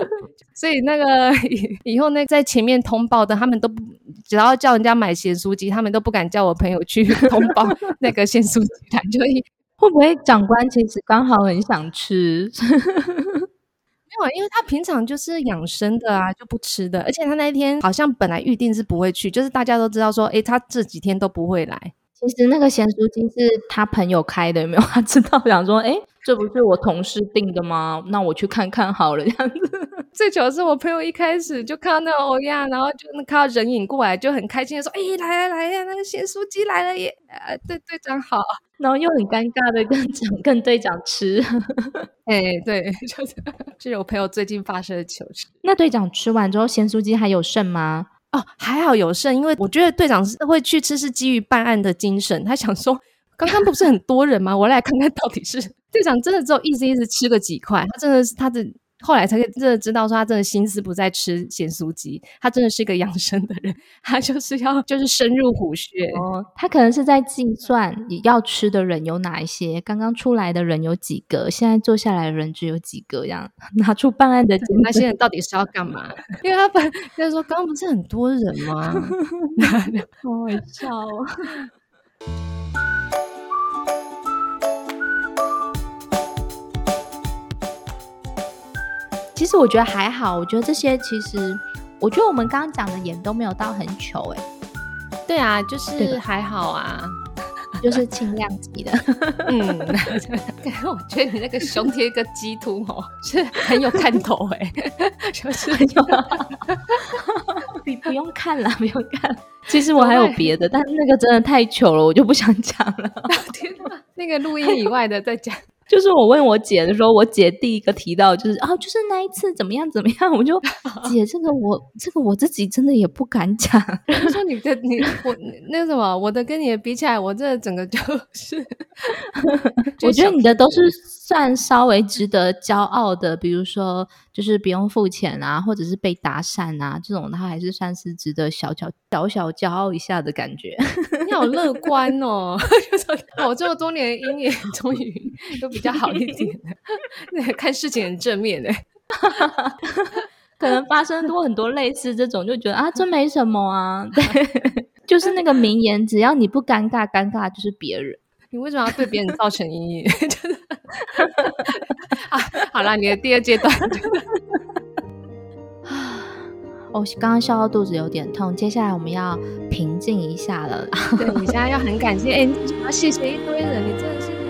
所以那个以后那在前面通报的，他们都不只要叫人家买咸酥鸡，他们都不敢叫我朋友去通报那个咸酥鸡来。就会不会长官其实刚好很想吃？没有，因为他平常就是养生的啊，就不吃的。而且他那一天好像本来预定是不会去，就是大家都知道说，诶，他这几天都不会来。其实那个咸酥鸡是他朋友开的，有没有？他知道，想说，诶这不是我同事订的吗？那我去看看好了，这样子。最糗的是我朋友一开始就看到那个欧亚，然后就看到人影过来，就很开心的说：“哎，来来来呀，那个咸酥鸡来了耶！”呃，对队长好，然后又很尴尬的跟长跟队长吃。哎，对，就是就是我朋友最近发生的糗事。那队长吃完之后，咸酥鸡还有剩吗？哦，还好有剩，因为我觉得队长是会去吃是基于办案的精神，他想说。刚刚不是很多人吗？我来看看到底是 队长真的只有意思意思吃个几块，他真的是他的后来才真的知道说他真的心思不在吃咸酥鸡，他真的是一个养生的人，他就是要就是深入虎穴哦，他可能是在计算你要吃的人有哪一些，刚刚出来的人有几个，现在坐下来的人只有几个，这样 拿出办案的那些人到底是要干嘛？因为他本就是说刚刚不是很多人吗？好好笑哦。其实我觉得还好，我觉得这些其实，我觉得我们刚刚讲的也都没有到很糗哎。对啊，就是还好啊。就是轻量级的。嗯，我觉得你那个胸贴一个鸡突哦，是很有看头哎，就是 有。你不用看了，不用看。其实我还有别的，但那个真的太糗了，我就不想讲了。天哪，那个录音以外的再讲。就是我问我姐的时候，我姐第一个提到就是啊，就是那一次怎么样怎么样，我就 姐这个我这个我自己真的也不敢讲。就说你的你我那什么，我的跟你的比起来，我这整个就是，我觉得你的都是算稍微值得骄傲的，比如说就是不用付钱啊，或者是被搭讪啊这种，他还是算是值得小小小小骄傲一下的感觉。你好乐观哦，我这么多年的阴影终于都比较好一点，那 看事情很正面哎，可能发生多很多类似这种，就觉得啊，这没什么啊，对，就是那个名言，只要你不尴尬，尴尬就是别人。你为什么要对别人造成阴影？啊，好了，你的第二阶段，我 刚刚笑到肚子有点痛，接下来我们要平静一下了。对，你现在要很感谢，哎、欸，你要谢谢一堆人，你真的是。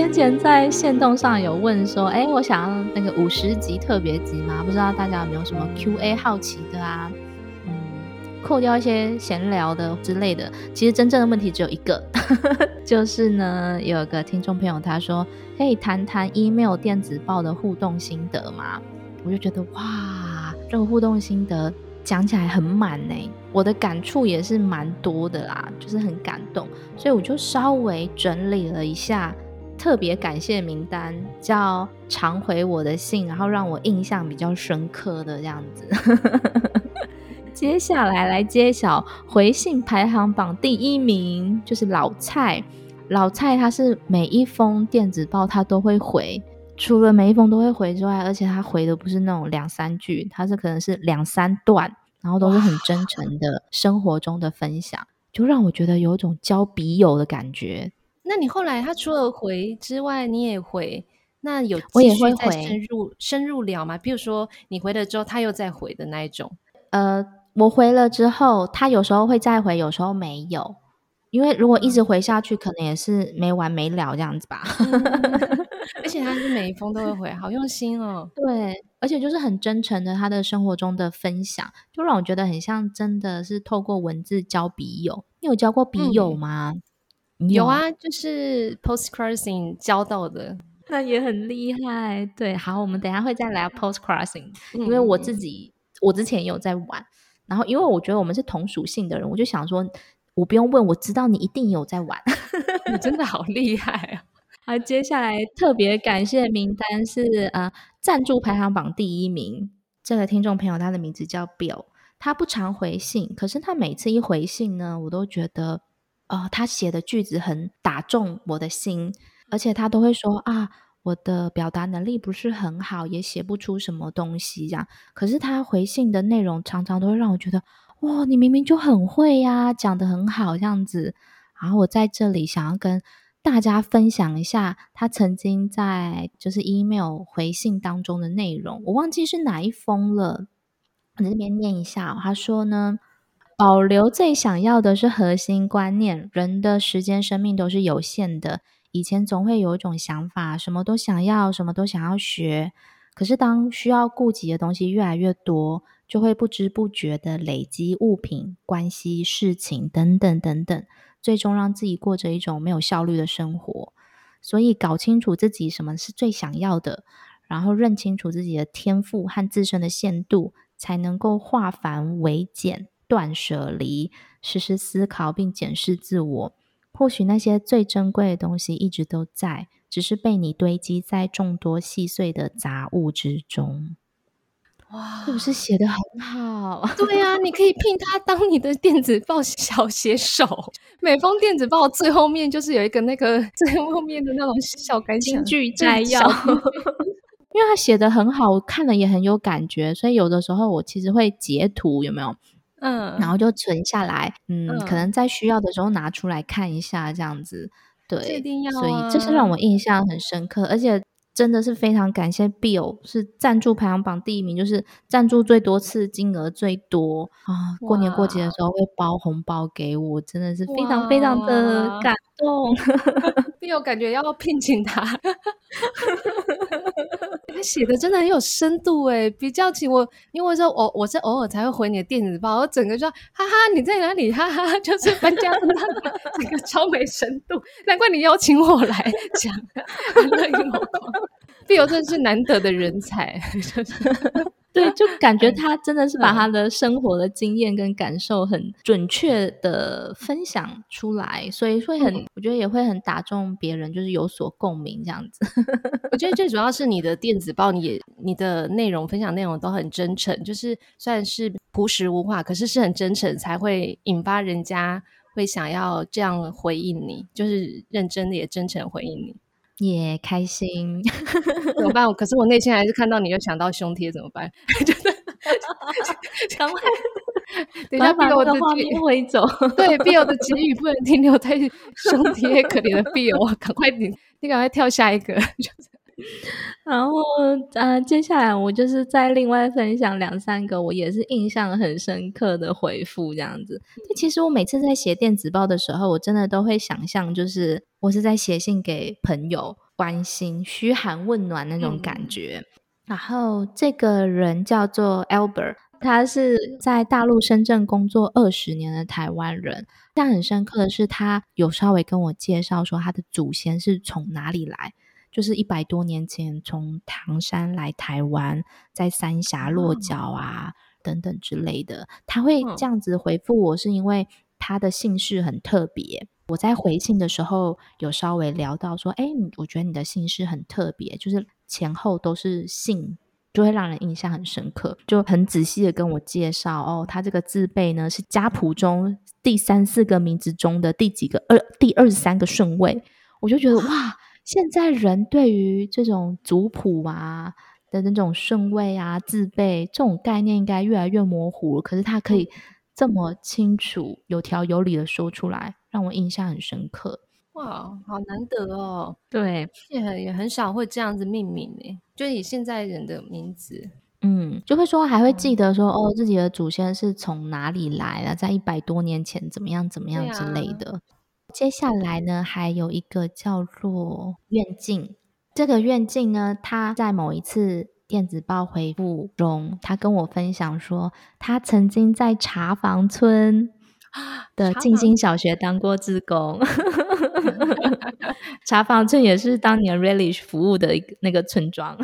先前在限动上有问说，哎，我想要那个五十集特别集吗？不知道大家有没有什么 Q&A 好奇的啊？嗯，扣掉一些闲聊的之类的。其实真正的问题只有一个，就是呢，有个听众朋友他说，可以谈谈 email 电子报的互动心得吗？我就觉得哇，这个互动心得讲起来很满呢，我的感触也是蛮多的啦，就是很感动，所以我就稍微整理了一下。特别感谢名单，叫常回我的信，然后让我印象比较深刻的这样子。接下来来揭晓回信排行榜第一名，就是老蔡。老蔡他是每一封电子报他都会回，除了每一封都会回之外，而且他回的不是那种两三句，他是可能是两三段，然后都是很真诚的生活中的分享，就让我觉得有一种交笔友的感觉。那你后来他除了回之外，你也回，那有我也会回深入深入聊吗？比如说你回了之后，他又再回的那一种。呃，我回了之后，他有时候会再回，有时候没有，因为如果一直回下去，嗯、可能也是没完没了这样子吧。而且他是每一封都会回，好用心哦。对，而且就是很真诚的他的生活中的分享，就让我觉得很像真的是透过文字交笔友。你有交过笔友吗？嗯有啊，就是 Postcrossing 教到的，那也很厉害。对，好，我们等一下会再聊 Postcrossing，因为我自己我之前也有在玩，然后因为我觉得我们是同属性的人，我就想说，我不用问，我知道你一定有在玩，你真的好厉害啊！好，接下来特别感谢名单是呃赞助排行榜第一名，这个听众朋友他的名字叫 Bill，他不常回信，可是他每次一回信呢，我都觉得。哦，他写的句子很打中我的心，而且他都会说啊，我的表达能力不是很好，也写不出什么东西这样。可是他回信的内容常常都会让我觉得，哇，你明明就很会呀，讲得很好这样子。然后我在这里想要跟大家分享一下他曾经在就是 email 回信当中的内容，我忘记是哪一封了，我这边念一下，他说呢。保留最想要的是核心观念。人的时间、生命都是有限的。以前总会有一种想法，什么都想要，什么都想要学。可是当需要顾及的东西越来越多，就会不知不觉的累积物品、关系、事情等等等等，最终让自己过着一种没有效率的生活。所以，搞清楚自己什么是最想要的，然后认清楚自己的天赋和自身的限度，才能够化繁为简。断舍离，时时思考并检视自我。或许那些最珍贵的东西一直都在，只是被你堆积在众多细碎的杂物之中。哇，是不是写的很好？对呀、啊，你可以聘他当你的电子报小写手。每封电子报最后面就是有一个那个最后面的那种小感想、金句摘要，因为他写的很好，我看了也很有感觉，所以有的时候我其实会截图，有没有？嗯，然后就存下来，嗯，嗯，可能在需要的时候拿出来看一下，这样子，对，一定要啊，所以这是让我印象很深刻，而且真的是非常感谢 Bill 是赞助排行榜第一名，就是赞助最多次、金额最多。啊！过年过节的时候会包红包给我，真的是非常非常的感动。Bill 感觉要聘请他，他写的真的很有深度诶，比较起我，因为说我我是偶尔才会回你的电子报，我整个就哈哈你在哪里？哈哈，就是搬家的那个超没深度，难怪你邀请我来讲，乐意某光。Bill 真是难得的人才，对，就感觉他真的是把他的生活的经验跟感受很准确的分享出来，所以会很，我觉得也会很打中别人，就是有所共鸣这样子。我觉得最主要是你的电子报，你也你的内容分享内容都很真诚，就是虽然是朴实无华，可是是很真诚，才会引发人家会想要这样回应你，就是认真的也真诚回应你。也、开心 怎么办？可是我内心还是看到你，又想到胸贴怎么办？就是赶快等一下，Bill 我的画面挥走。对，Bill 的结语不能停留在胸贴，可怜的 Bill，赶快你你赶快跳下一个。然后呃，接下来我就是再另外分享两三个我也是印象很深刻的回复，这样子。其实我每次在写电子报的时候，我真的都会想象，就是我是在写信给朋友，关心、嘘寒问暖那种感觉。嗯、然后这个人叫做 Albert，他是在大陆深圳工作二十年的台湾人。但很深刻的是，他有稍微跟我介绍说他的祖先是从哪里来。就是一百多年前从唐山来台湾，在三峡落脚啊、哦、等等之类的，他会这样子回复我，是因为他的姓氏很特别。我在回信的时候有稍微聊到说，哎，我觉得你的姓氏很特别，就是前后都是姓，就会让人印象很深刻，就很仔细的跟我介绍哦，他这个字辈呢是家谱中第三四个名字中的第几个二第二十三个顺位，我就觉得哇。现在人对于这种族谱啊的那种顺位啊、字辈这种概念应该越来越模糊了，可是他可以这么清楚、有条有理的说出来，让我印象很深刻。哇，好难得哦！对，也很也很少会这样子命名诶，就以现在人的名字，嗯，就会说还会记得说、嗯、哦，自己的祖先是从哪里来的，在一百多年前怎么样怎么样之类的。接下来呢，还有一个叫做愿静。这个愿静呢，他在某一次电子报回复中，他跟我分享说，他曾经在茶房村的静心小学当过志工。茶房村也是当年 Relish 服务的一个那个村庄。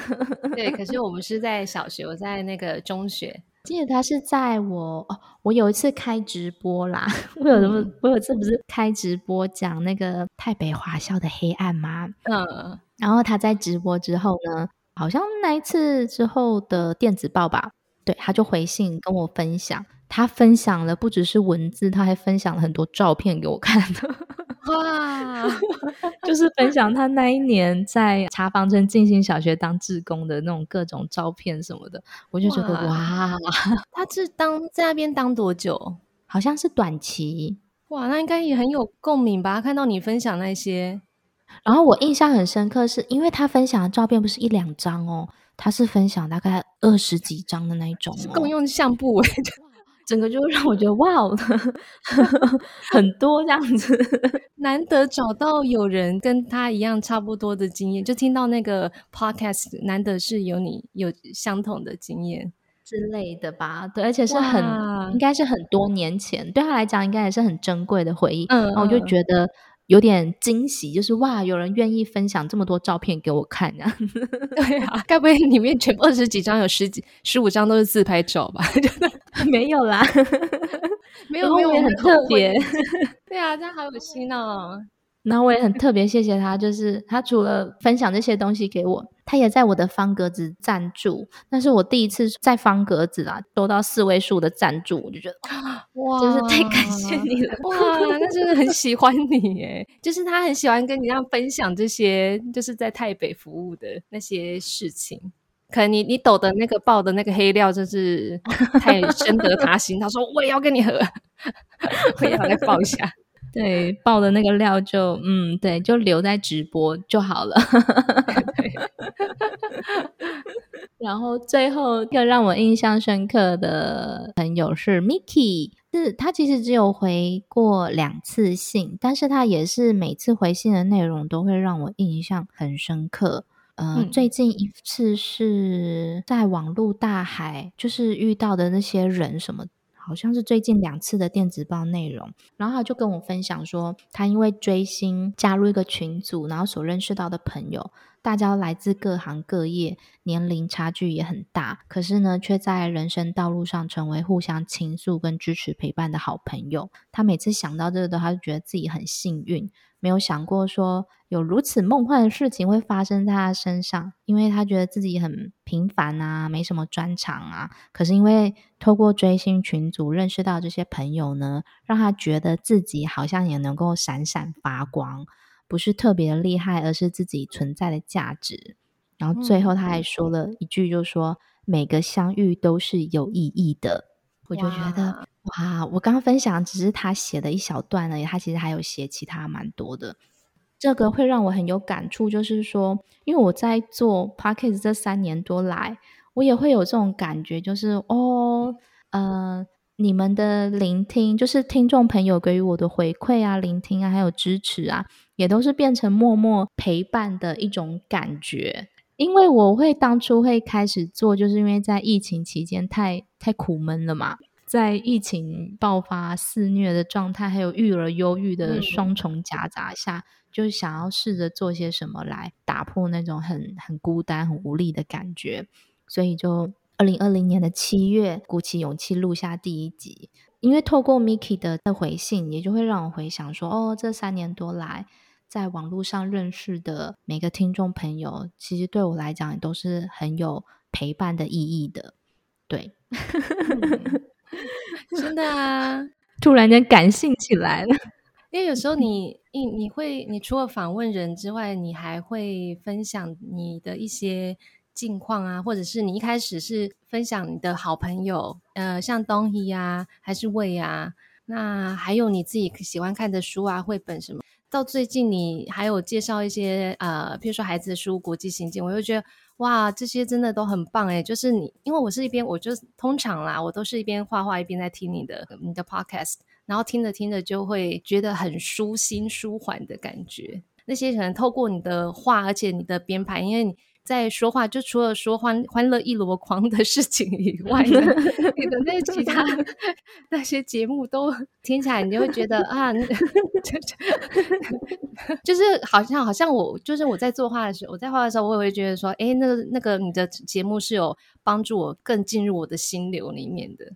对，可是我们是在小学，我在那个中学。记得他是在我哦，我有一次开直播啦，我有什么？我有一次不是开直播讲那个台北华校的黑暗吗？嗯，然后他在直播之后呢，好像那一次之后的电子报吧，对，他就回信跟我分享。他分享了不只是文字，他还分享了很多照片给我看的。哇，就是分享他那一年在茶坊村静心小学当志工的那种各种照片什么的，我就觉得哇，哇，他是当在那边当多久？好像是短期。哇，那应该也很有共鸣吧？看到你分享那些，然后我印象很深刻是，是因为他分享的照片不是一两张哦，他是分享大概二十几张的那一种，哦，共用相簿哎。整个就让我觉得哇哦，很多这样子，难得找到有人跟他一样差不多的经验，就听到那个 podcast，难得是有你有相同的经验之类的吧？对，而且是很应该是很多年前，对他来讲应该也是很珍贵的回忆。嗯，然后我就觉得。有点惊喜，就是哇，有人愿意分享这么多照片给我看啊？对啊，该不会里面全部二十几张有十几、十五张都是自拍照吧？没有啦，没有没有，很特别。对啊，这样好有心哦。然后我也很特别谢谢他，就是他除了分享这些东西给我，他也在我的方格子赞助。那是我第一次在方格子啊收到四位数的赞助，我就觉得哇，真是太感谢你了哇！那真的很喜欢你耶，就是他很喜欢跟你这样分享这些，就是在台北服务的那些事情。可能你你抖的那个爆的那个黑料，就是太深得他心。他说我也要跟你喝，我也要来爆一下。对，爆的那个料就嗯，对，就留在直播就好了。对 然后最后一个让我印象深刻的朋友是 Miki，是他其实只有回过两次信，但是他也是每次回信的内容都会让我印象很深刻。呃，嗯、最近一次是在网络大海，就是遇到的那些人什么。好像是最近两次的电子报内容，然后他就跟我分享说，他因为追星加入一个群组，然后所认识到的朋友，大家来自各行各业，年龄差距也很大，可是呢，却在人生道路上成为互相倾诉跟支持陪伴的好朋友。他每次想到这个，他就觉得自己很幸运。没有想过说有如此梦幻的事情会发生在他身上，因为他觉得自己很平凡啊，没什么专长啊。可是因为透过追星群组认识到这些朋友呢，让他觉得自己好像也能够闪闪发光，不是特别的厉害，而是自己存在的价值。然后最后他还说了一句，就是说每个相遇都是有意义的。我就觉得。哇，我刚刚分享只是他写的一小段而已，他其实还有写其他蛮多的。这个会让我很有感触，就是说，因为我在做 Podcast 这三年多来，我也会有这种感觉，就是哦，呃，你们的聆听，就是听众朋友给予我的回馈啊、聆听啊，还有支持啊，也都是变成默默陪伴的一种感觉。因为我会当初会开始做，就是因为在疫情期间太太苦闷了嘛。在疫情爆发肆虐的状态，还有育儿忧郁的双重夹杂下，嗯、就想要试着做些什么来打破那种很很孤单、很无力的感觉。所以就二零二零年的七月，鼓起勇气录下第一集。因为透过 Miki 的的回信，也就会让我回想说，哦，这三年多来，在网络上认识的每个听众朋友，其实对我来讲也都是很有陪伴的意义的。对。嗯 真的啊，突然间感性起来了。因为有时候你，你你会，你除了访问人之外，你还会分享你的一些近况啊，或者是你一开始是分享你的好朋友，呃，像东西呀，还是魏啊，那还有你自己喜欢看的书啊，绘本什么。到最近，你还有介绍一些呃，譬如说孩子的书《国际行进》，我就觉得。哇，这些真的都很棒诶，就是你，因为我是一边，我就通常啦，我都是一边画画一边在听你的你的 podcast，然后听着听着就会觉得很舒心舒缓的感觉。那些可能透过你的画，而且你的编排，因为你。在说话，就除了说欢欢乐一箩筐的事情以外呢，你的那其他 那些节目都听起来，你就会觉得啊，就是好像好像我就是我在作画的时候，我在画的时候，我也会觉得说，哎，那个那个你的节目是有帮助我更进入我的心流里面的，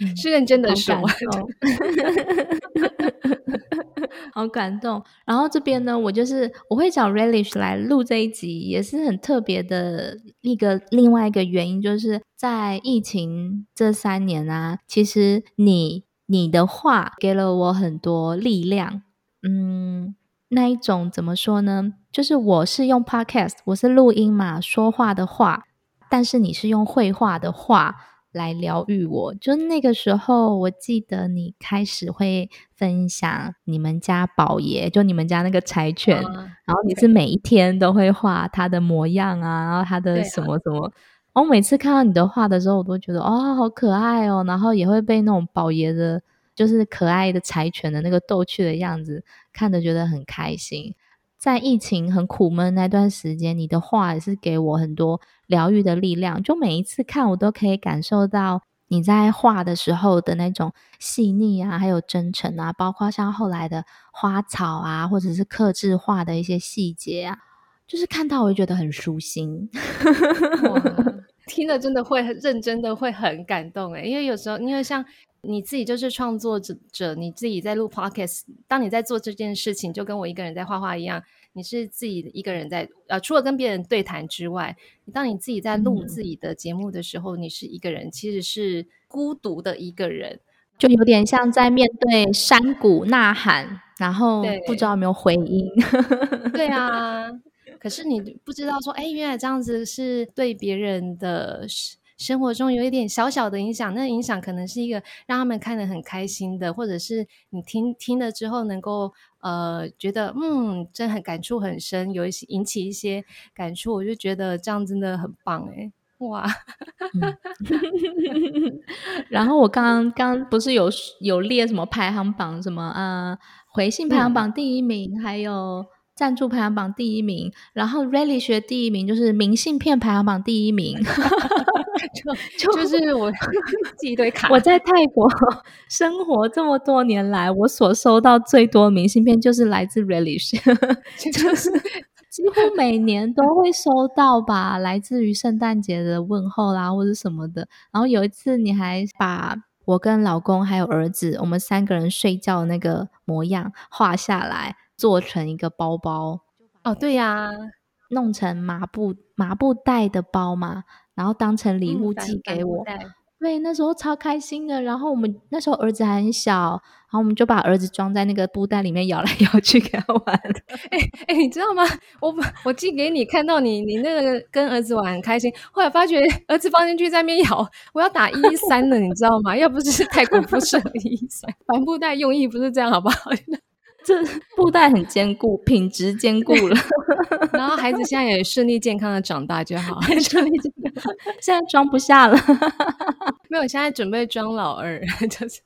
嗯、是认真的说。好感动，然后这边呢，我就是我会找 Relish 来录这一集，也是很特别的一个另外一个原因，就是在疫情这三年啊，其实你你的话给了我很多力量，嗯，那一种怎么说呢？就是我是用 Podcast，我是录音嘛，说话的话，但是你是用绘画的画。来疗愈我，就那个时候，我记得你开始会分享你们家宝爷，就你们家那个柴犬，啊、然后你是每一天都会画它的模样啊，然后它的什么什么，我、啊、每次看到你的画的时候，我都觉得哦，好可爱哦，然后也会被那种宝爷的，就是可爱的柴犬的那个逗趣的样子，看着觉得很开心。在疫情很苦闷那段时间，你的画也是给我很多疗愈的力量。就每一次看，我都可以感受到你在画的时候的那种细腻啊，还有真诚啊，包括像后来的花草啊，或者是刻制画的一些细节啊，就是看到我就觉得很舒心。哇，听了真的会很认真的会很感动诶，因为有时候因为像。你自己就是创作者，你自己在录 podcast。当你在做这件事情，就跟我一个人在画画一样，你是自己一个人在呃，除了跟别人对谈之外，当你自己在录自己的节目的时候，嗯、你是一个人，其实是孤独的一个人，就有点像在面对山谷呐喊，然后不知道有没有回音。对啊，可是你不知道说，哎，原来这样子是对别人的。生活中有一点小小的影响，那影响可能是一个让他们看得很开心的，或者是你听听了之后能够呃觉得嗯，真很感触很深，有一些引起一些感触，我就觉得这样真的很棒哎，哇！嗯、然后我刚刚刚不是有有列什么排行榜什么呃回信排行榜第一名，嗯、还有。赞助排行榜第一名，然后 Relish 学第一名，就是明信片排行榜第一名，就 就，就是我 寄一堆卡。我在泰国生活这么多年来，我所收到最多明信片就是来自 Relish，就是几乎每年都会收到吧，来自于圣诞节的问候啦，或者什么的。然后有一次，你还把我跟老公还有儿子，我们三个人睡觉的那个模样画下来。做成一个包包哦，对呀，弄成麻布麻布袋的包嘛，然后当成礼物寄给我。对，那时候超开心的。然后我们那时候儿子还很小，然后我们就把儿子装在那个布袋里面摇来摇去给他玩。哎哎，你知道吗？我我寄给你，看到你你那个跟儿子玩很开心，后来发觉儿子放进去在那边摇，我要打一一三了，你知道吗？要不是 泰国不适合一一三，帆布袋用意不是这样，好不好？这布袋很坚固，品质坚固了。然后孩子现在也顺利健康的长大就好，顺利健康。现在装不下了，没有，现在准备装老二，就是。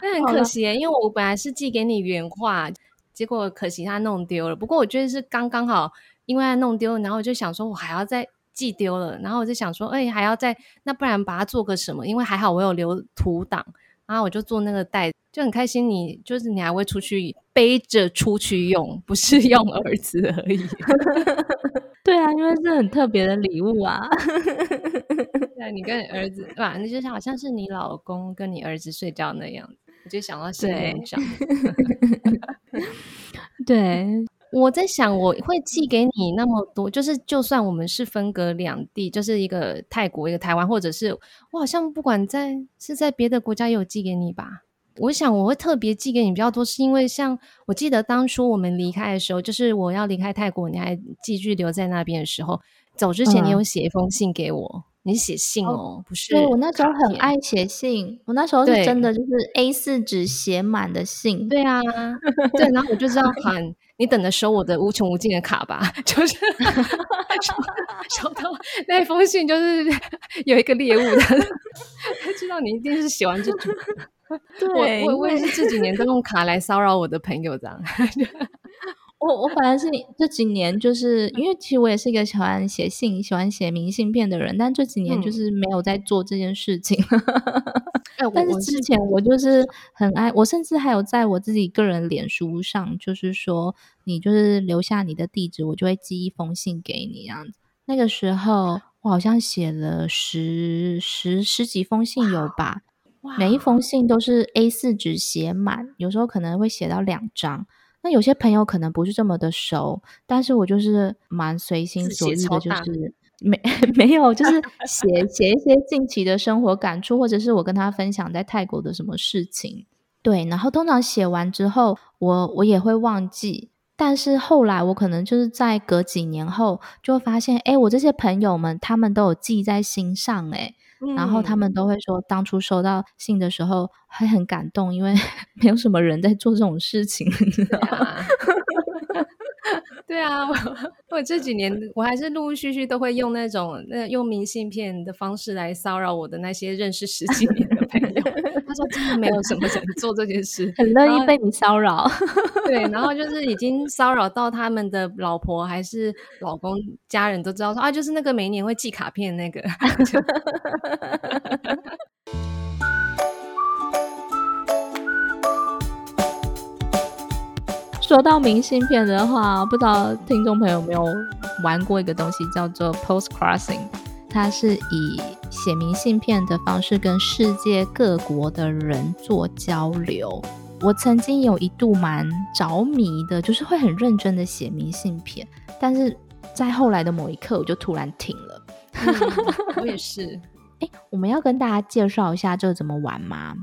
那很可惜，因为我本来是寄给你原画，结果可惜他弄丢了。不过我觉得是刚刚好，因为他弄丢了，然后我就想说，我还要再寄丢了，然后我就想说，哎，还要再，那不然把它做个什么？因为还好我有留图档。然后我就做那个袋，就很开心。你就是你还会出去背着出去用，不是 用儿子而已。对啊，因为是很特别的礼物啊。对，你跟你儿子，对吧？那就像好像是你老公跟你儿子睡觉那样，我就想到仙人掌。对。我在想，我会寄给你那么多，就是就算我们是分隔两地，就是一个泰国，一个台湾，或者是我好像不管在是在别的国家也有寄给你吧。我想我会特别寄给你比较多，是因为像我记得当初我们离开的时候，就是我要离开泰国，你还继续留在那边的时候，走之前你有写一封信给我，嗯、你写信哦，哦不是？对，我那时候很爱写信，我那时候是真的就是 A 四纸写满的信。对啊，对，然后我就知道喊。你等着收我的无穷无尽的卡吧，就是收到那封信，就是 有一个猎物的，他知道你一定是喜欢这种。对，我我我也是这几年都用卡来骚扰我的朋友，这样。我我本来是这几年，就是因为其实我也是一个喜欢写信、喜欢写明信片的人，但这几年就是没有在做这件事情。嗯、但是之前我就是很爱，我甚至还有在我自己个人脸书上，就是说你就是留下你的地址，我就会寄一封信给你这样子。那个时候我好像写了十十十几封信有吧，每一封信都是 A 四纸写满，有时候可能会写到两张。那有些朋友可能不是这么的熟，但是我就是蛮随心所欲的，就是 没没有，就是 写写一些近期的生活感触，或者是我跟他分享在泰国的什么事情。对，然后通常写完之后，我我也会忘记，但是后来我可能就是在隔几年后就会发现，哎，我这些朋友们他们都有记在心上，哎。然后他们都会说，当初收到信的时候会很感动，因为 没有什么人在做这种事情，你知道吗？对啊，我我这几年我还是陆陆续续都会用那种那用明信片的方式来骚扰我的那些认识十几年的朋友。他说真的没有什么人做这件事，很乐意被你骚扰。对，然后就是已经骚扰到他们的老婆还是老公家人都知道说啊，就是那个每年会寄卡片那个。说到明信片的话，不知道听众朋友有没有玩过一个东西，叫做 Post Crossing。它是以写明信片的方式跟世界各国的人做交流。我曾经有一度蛮着迷的，就是会很认真的写明信片，但是在后来的某一刻，我就突然停了。嗯、我也 是。诶，我们要跟大家介绍一下这怎么玩吗？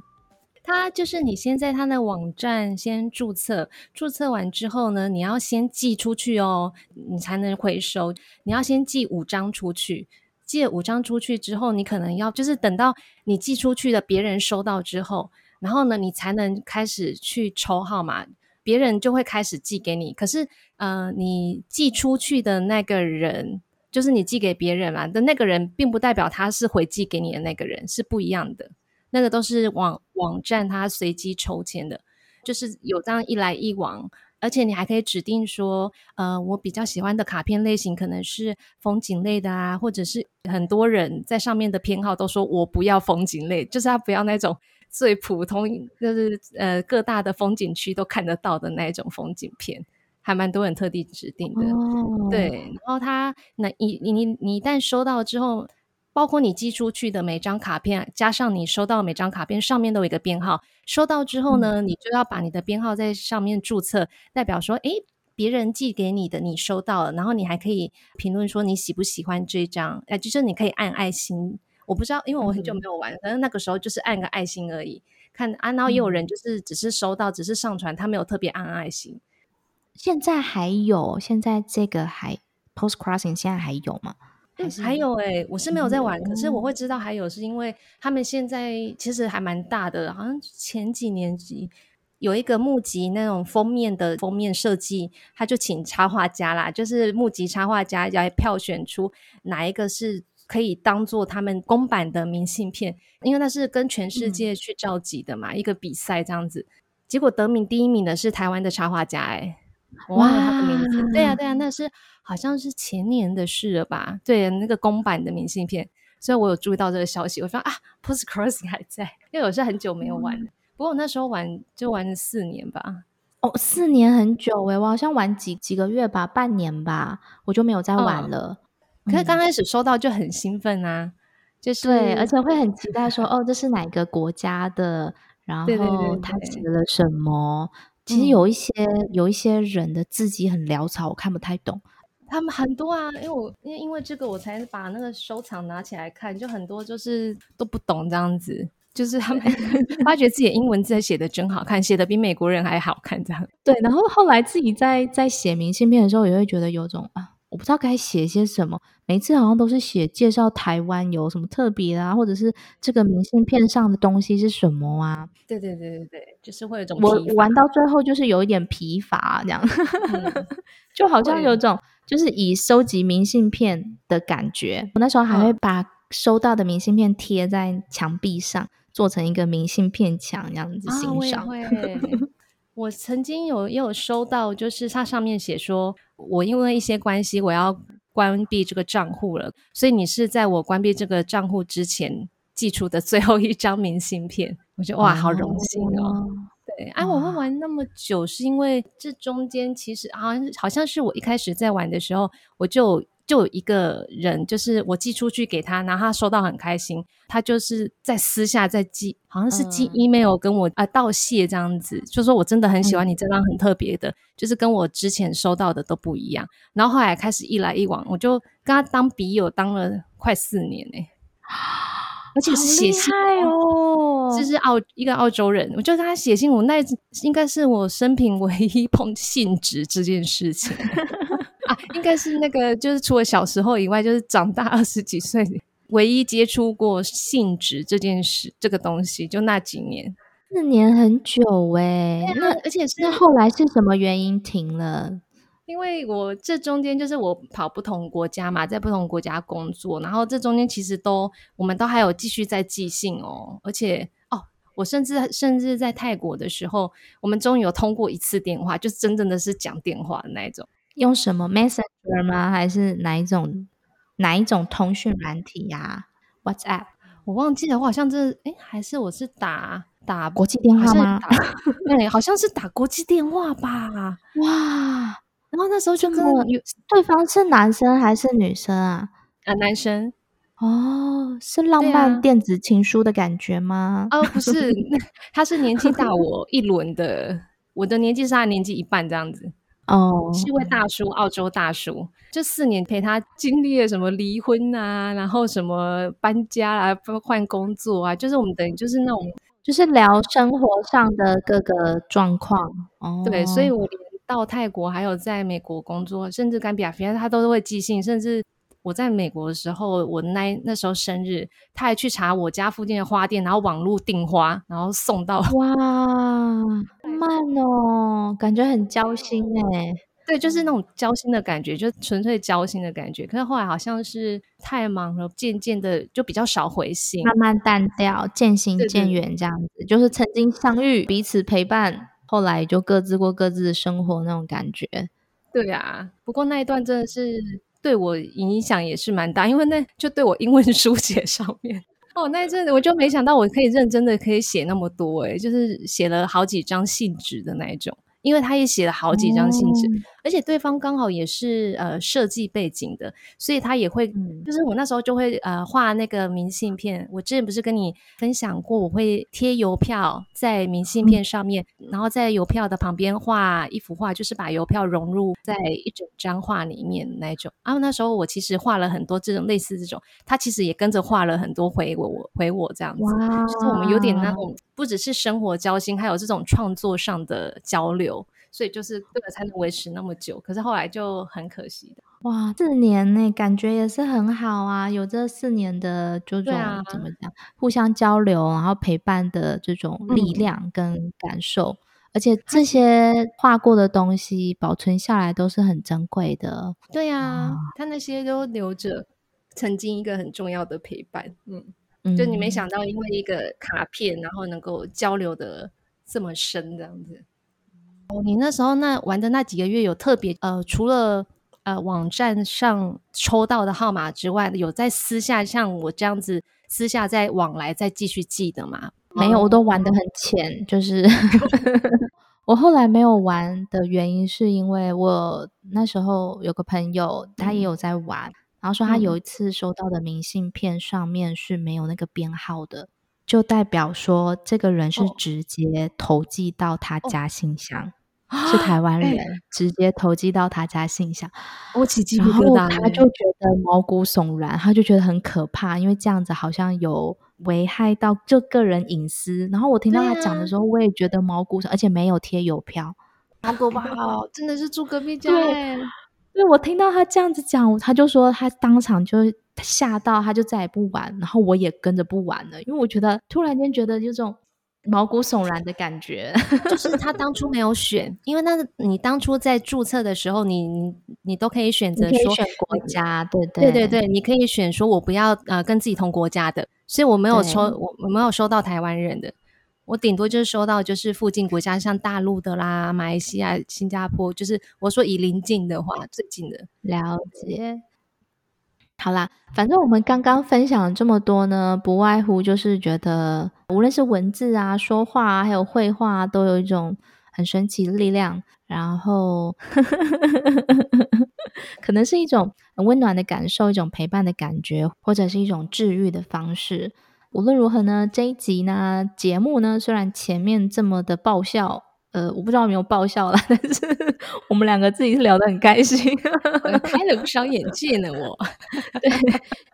它就是你先在它的网站先注册，注册完之后呢，你要先寄出去哦，你才能回收。你要先寄五张出去，寄了五张出去之后，你可能要就是等到你寄出去的别人收到之后，然后呢，你才能开始去抽号码，别人就会开始寄给你。可是，呃，你寄出去的那个人，就是你寄给别人嘛的那个人，并不代表他是回寄给你的那个人，是不一样的。那个都是网网站它随机抽签的，就是有这样一来一往。而且你还可以指定说，呃，我比较喜欢的卡片类型可能是风景类的啊，或者是很多人在上面的偏好都说我不要风景类，就是他不要那种 最普通，就是呃各大的风景区都看得到的那一种风景片，还蛮多人特地指定的。哦、对，然后他那你你你你一旦收到之后。包括你寄出去的每张卡片，加上你收到每张卡片上面都有一个编号。收到之后呢，嗯、你就要把你的编号在上面注册，代表说，诶，别人寄给你的你收到了。然后你还可以评论说你喜不喜欢这张，哎，就是你可以按爱心。我不知道，因为我很久没有玩，反正、嗯、那个时候就是按个爱心而已。看啊，然后也有人就是只是收到，嗯、只是上传，他没有特别按爱心。现在还有，现在这个还 Post Crossing 现在还有吗？嗯，还有哎、欸，我是没有在玩，嗯、可是我会知道还有，是因为他们现在其实还蛮大的，好像前几年级有一个募集那种封面的封面设计，他就请插画家啦，就是募集插画家来票选出哪一个是可以当做他们公版的明信片，因为那是跟全世界去召集的嘛，嗯、一个比赛这样子，结果得名第一名的是台湾的插画家、欸，诶我忘了他的名字，哇对啊对啊，那是。好像是前年的事了吧？对，那个公版的明信片，所以我有注意到这个消息。我说啊，Post Crossing 还在，因为我是很久没有玩。嗯、不过我那时候玩就玩了四年吧。哦，四年很久诶、欸，我好像玩几几个月吧，半年吧，我就没有再玩了。哦、可是刚开始收到就很兴奋啊，就是对，而且会很期待说，哦，这是哪个国家的？然后他写了什么？其实有一些、嗯、有一些人的字迹很潦草，我看不太懂。他们很多啊，因为我因为因为这个我才把那个收藏拿起来看，就很多就是都不懂这样子，就是他们 发觉自己的英文字写的真好看，写的比美国人还好看这样。对，然后后来自己在在写明信片的时候，也会觉得有种啊，我不知道该写些什么。每次好像都是写介绍台湾有什么特别啊，或者是这个明信片上的东西是什么啊？对对对对对，就是会有一种我玩到最后就是有一点疲乏这样，嗯、就好像有种。就是以收集明信片的感觉，我那时候还会把收到的明信片贴在墙壁上，嗯、做成一个明信片墙，这样子欣赏。啊、我曾经有也有收到，就是它上面写说，我因为一些关系，我要关闭这个账户了，所以你是在我关闭这个账户之前寄出的最后一张明信片。我觉得哇，好荣幸哦。哦对，哎、啊，我会玩那么久，是因为这中间其实好像好像是我一开始在玩的时候，我就就有一个人，就是我寄出去给他，然后他收到很开心，他就是在私下在寄，好像是寄 email 跟我啊、嗯呃、道谢这样子，就说我真的很喜欢你这张很特别的，嗯、就是跟我之前收到的都不一样。然后后来开始一来一往，我就跟他当笔友当了快四年呢、欸。而且是写信哦，这是澳一个澳洲人，我就跟他写信，我那应该是我生平唯一碰信纸这件事情 啊，应该是那个就是除了小时候以外，就是长大二十几岁唯一接触过性质这件事这个东西，就那几年，四年很久诶、欸，那而且是后来是什么原因停了？因为我这中间就是我跑不同国家嘛，在不同国家工作，然后这中间其实都我们都还有继续在寄信哦，而且哦，我甚至甚至在泰国的时候，我们终于有通过一次电话，就真正的是讲电话的那一种。用什么 Messenger 吗？还是哪一种哪一种通讯软体呀？WhatsApp？我忘记了，我好像这哎，还是我是打打国际电话吗？对，好像是打国际电话吧？哇！然后那时候就跟对方是男生还是女生啊？啊，男生哦，是浪漫电子情书的感觉吗？哦，不是，他是年纪大我一轮的，我的年纪是他年纪一半这样子。哦，是一位大叔，澳洲大叔，这四年陪他经历了什么离婚啊，然后什么搬家啊，换工作啊，就是我们等于就是那种，就是聊生活上的各个状况。哦，对，所以我。到泰国，还有在美国工作，甚至甘比亚，反正他都会寄信，甚至我在美国的时候，我那那时候生日，他还去查我家附近的花店，然后网络订花，然后送到。哇，慢哦，感觉很交心哎。对，就是那种交心的感觉，就纯粹交心的感觉。可是后来好像是太忙了，渐渐的就比较少回信，慢慢淡掉，渐行渐远这样子。对对对，就是曾经相遇，彼此陪伴，后来就各自过各自的生活那种感觉。对啊，不过那一段真的是对我影响也是蛮大，因为那就对我英文书写上面哦，那一阵子我就没想到我可以认真的可以写那么多，诶，就是写了好几张信纸的那一种。因为他也写了好几张信纸，哦、而且对方刚好也是呃设计背景的，所以他也会，嗯、就是我那时候就会呃画那个明信片。我之前不是跟你分享过，我会贴邮票在明信片上面，嗯、然后在邮票的旁边画一幅画，就是把邮票融入在一整张画里面那一种。然后那时候我其实画了很多这种类似这种，他其实也跟着画了很多回我回我这样子，哇就是我们有点那种。不只是生活交心，还有这种创作上的交流，所以就是这个才能维持那么久。可是后来就很可惜的。哇，四年呢，感觉也是很好啊，有这四年的这种、啊、怎么讲，互相交流，然后陪伴的这种力量跟感受，嗯、而且这些画过的东西保存下来都是很珍贵的。对呀、他那些都留着曾经一个很重要的陪伴，嗯。就你没想到，因为一个卡片，然后能够交流的这么深，这样子。哦，你那时候那玩的那几个月，有特别呃，除了呃网站上抽到的号码之外，有在私下像我这样子私下在往来再继续记的吗？没有，我都玩的很浅。就是 我后来没有玩的原因，是因为我那时候有个朋友，他也有在玩。然后说他有一次收到的明信片上面是没有那个编号的，嗯、就代表说这个人是直接投寄到他家信箱，哦、是台湾人，欸、直接投寄到他家信箱。我起鸡皮疙瘩，然后他就觉得毛骨悚然，他就觉得很可怕，因为这样子好像有危害到就个人隐私。然后我听到他讲的时候，我也觉得毛骨悚然，而且没有贴邮票，好可怕哦！真的是住隔壁家因为我听到他这样子讲，他就说他当场就吓到，他就再也不玩，然后我也跟着不玩了，因为我觉得突然间觉得有种毛骨悚然的感觉。就是他当初没有选，因为那你当初在注册的时候，你你你都可以选择说选国家，对对对对对，你可以选说我不要呃跟自己同国家的，所以我没有抽我我没有收到台湾人的。我顶多就是收到，就是附近国家，像大陆的啦、马来西亚、新加坡，就是我说以邻近的话，最近的了解。好啦，反正我们刚刚分享了这么多呢，不外乎就是觉得，无论是文字啊、说话啊，还有绘画啊，都有一种很神奇的力量，然后 可能是一种很温暖的感受，一种陪伴的感觉，或者是一种治愈的方式。无论如何呢，这一集呢，节目呢，虽然前面这么的爆笑，呃，我不知道有没有爆笑啦，但是我们两个自己是聊得很开心，开了不少眼界呢。我对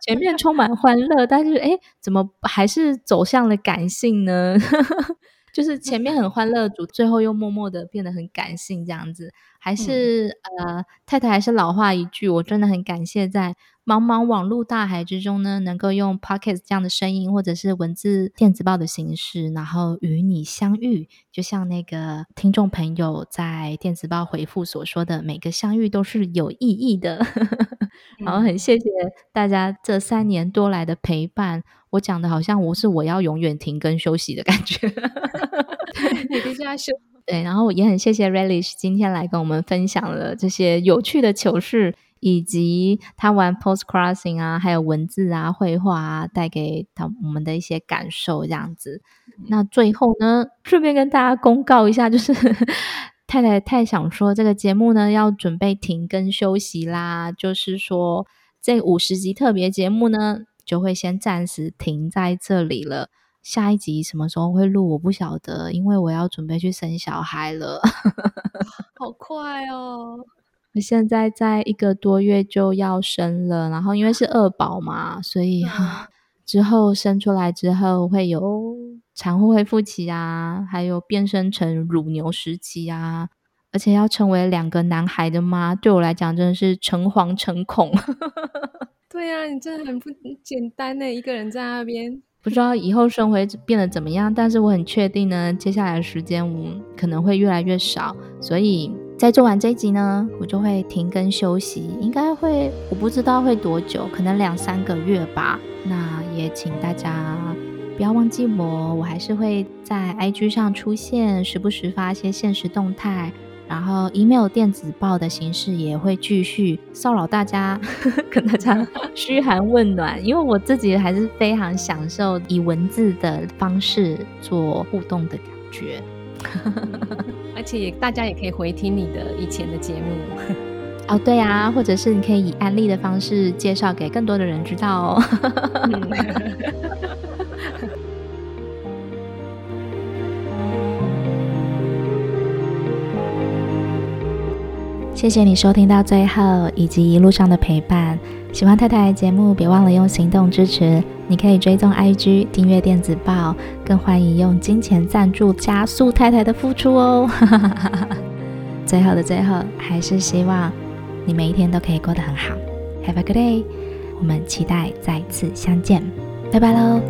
前面充满欢乐，但是诶，怎么还是走向了感性呢？就是前面很欢乐主，最后又默默的变得很感性，这样子，还是、嗯、呃，太太还是老话一句，我真的很感谢在。茫茫网络大海之中呢，能够用 Pocket 这样的声音，或者是文字电子报的形式，然后与你相遇，就像那个听众朋友在电子报回复所说的，每个相遇都是有意义的。然后很谢谢大家这三年多来的陪伴，我讲的好像我是我要永远停更休息的感觉。你等一下休。对，然后也很谢谢 Relish 今天来跟我们分享了这些有趣的糗事。以及他玩 Postcrossing 啊，还有文字啊、绘画啊，带给他我们的一些感受，这样子。嗯、那最后呢，顺便跟大家公告一下，就是 太太太想说，这个节目呢要准备停更休息啦，就是说这五十集特别节目呢就会先暂时停在这里了。下一集什么时候会录，我不晓得，因为我要准备去生小孩了。好快哦！我现在在一个多月就要生了，然后因为是二宝嘛，所以、嗯、之后生出来之后会有产后恢复期啊，还有变身成乳牛时期啊，而且要成为两个男孩的妈，对我来讲真的是诚惶诚恐。对呀、啊，你真的很不简单呢，一个人在那边。不知道以后生活会变得怎么样，但是我很确定呢，接下来的时间我可能会越来越少，所以在做完这一集呢，我就会停更休息，应该会，我不知道会多久，可能两三个月吧。那也请大家不要忘记我，我还是会在 IG 上出现，时不时发一些限时动态。然后，email 电子报的形式也会继续骚扰大家，跟大家嘘寒问暖。因为我自己还是非常享受以文字的方式做互动的感觉，而且大家也可以回听你的以前的节目 哦。对啊，或者是你可以以案例的方式介绍给更多的人知道哦。谢谢你收听到最后，以及一路上的陪伴。喜欢太太的节目，别忘了用行动支持。你可以追踪 IG，订阅电子报，更欢迎用金钱赞助，加速太太的付出哦。最后的最后，还是希望你每一天都可以过得很好。Have a good day，我们期待再次相见，拜拜喽。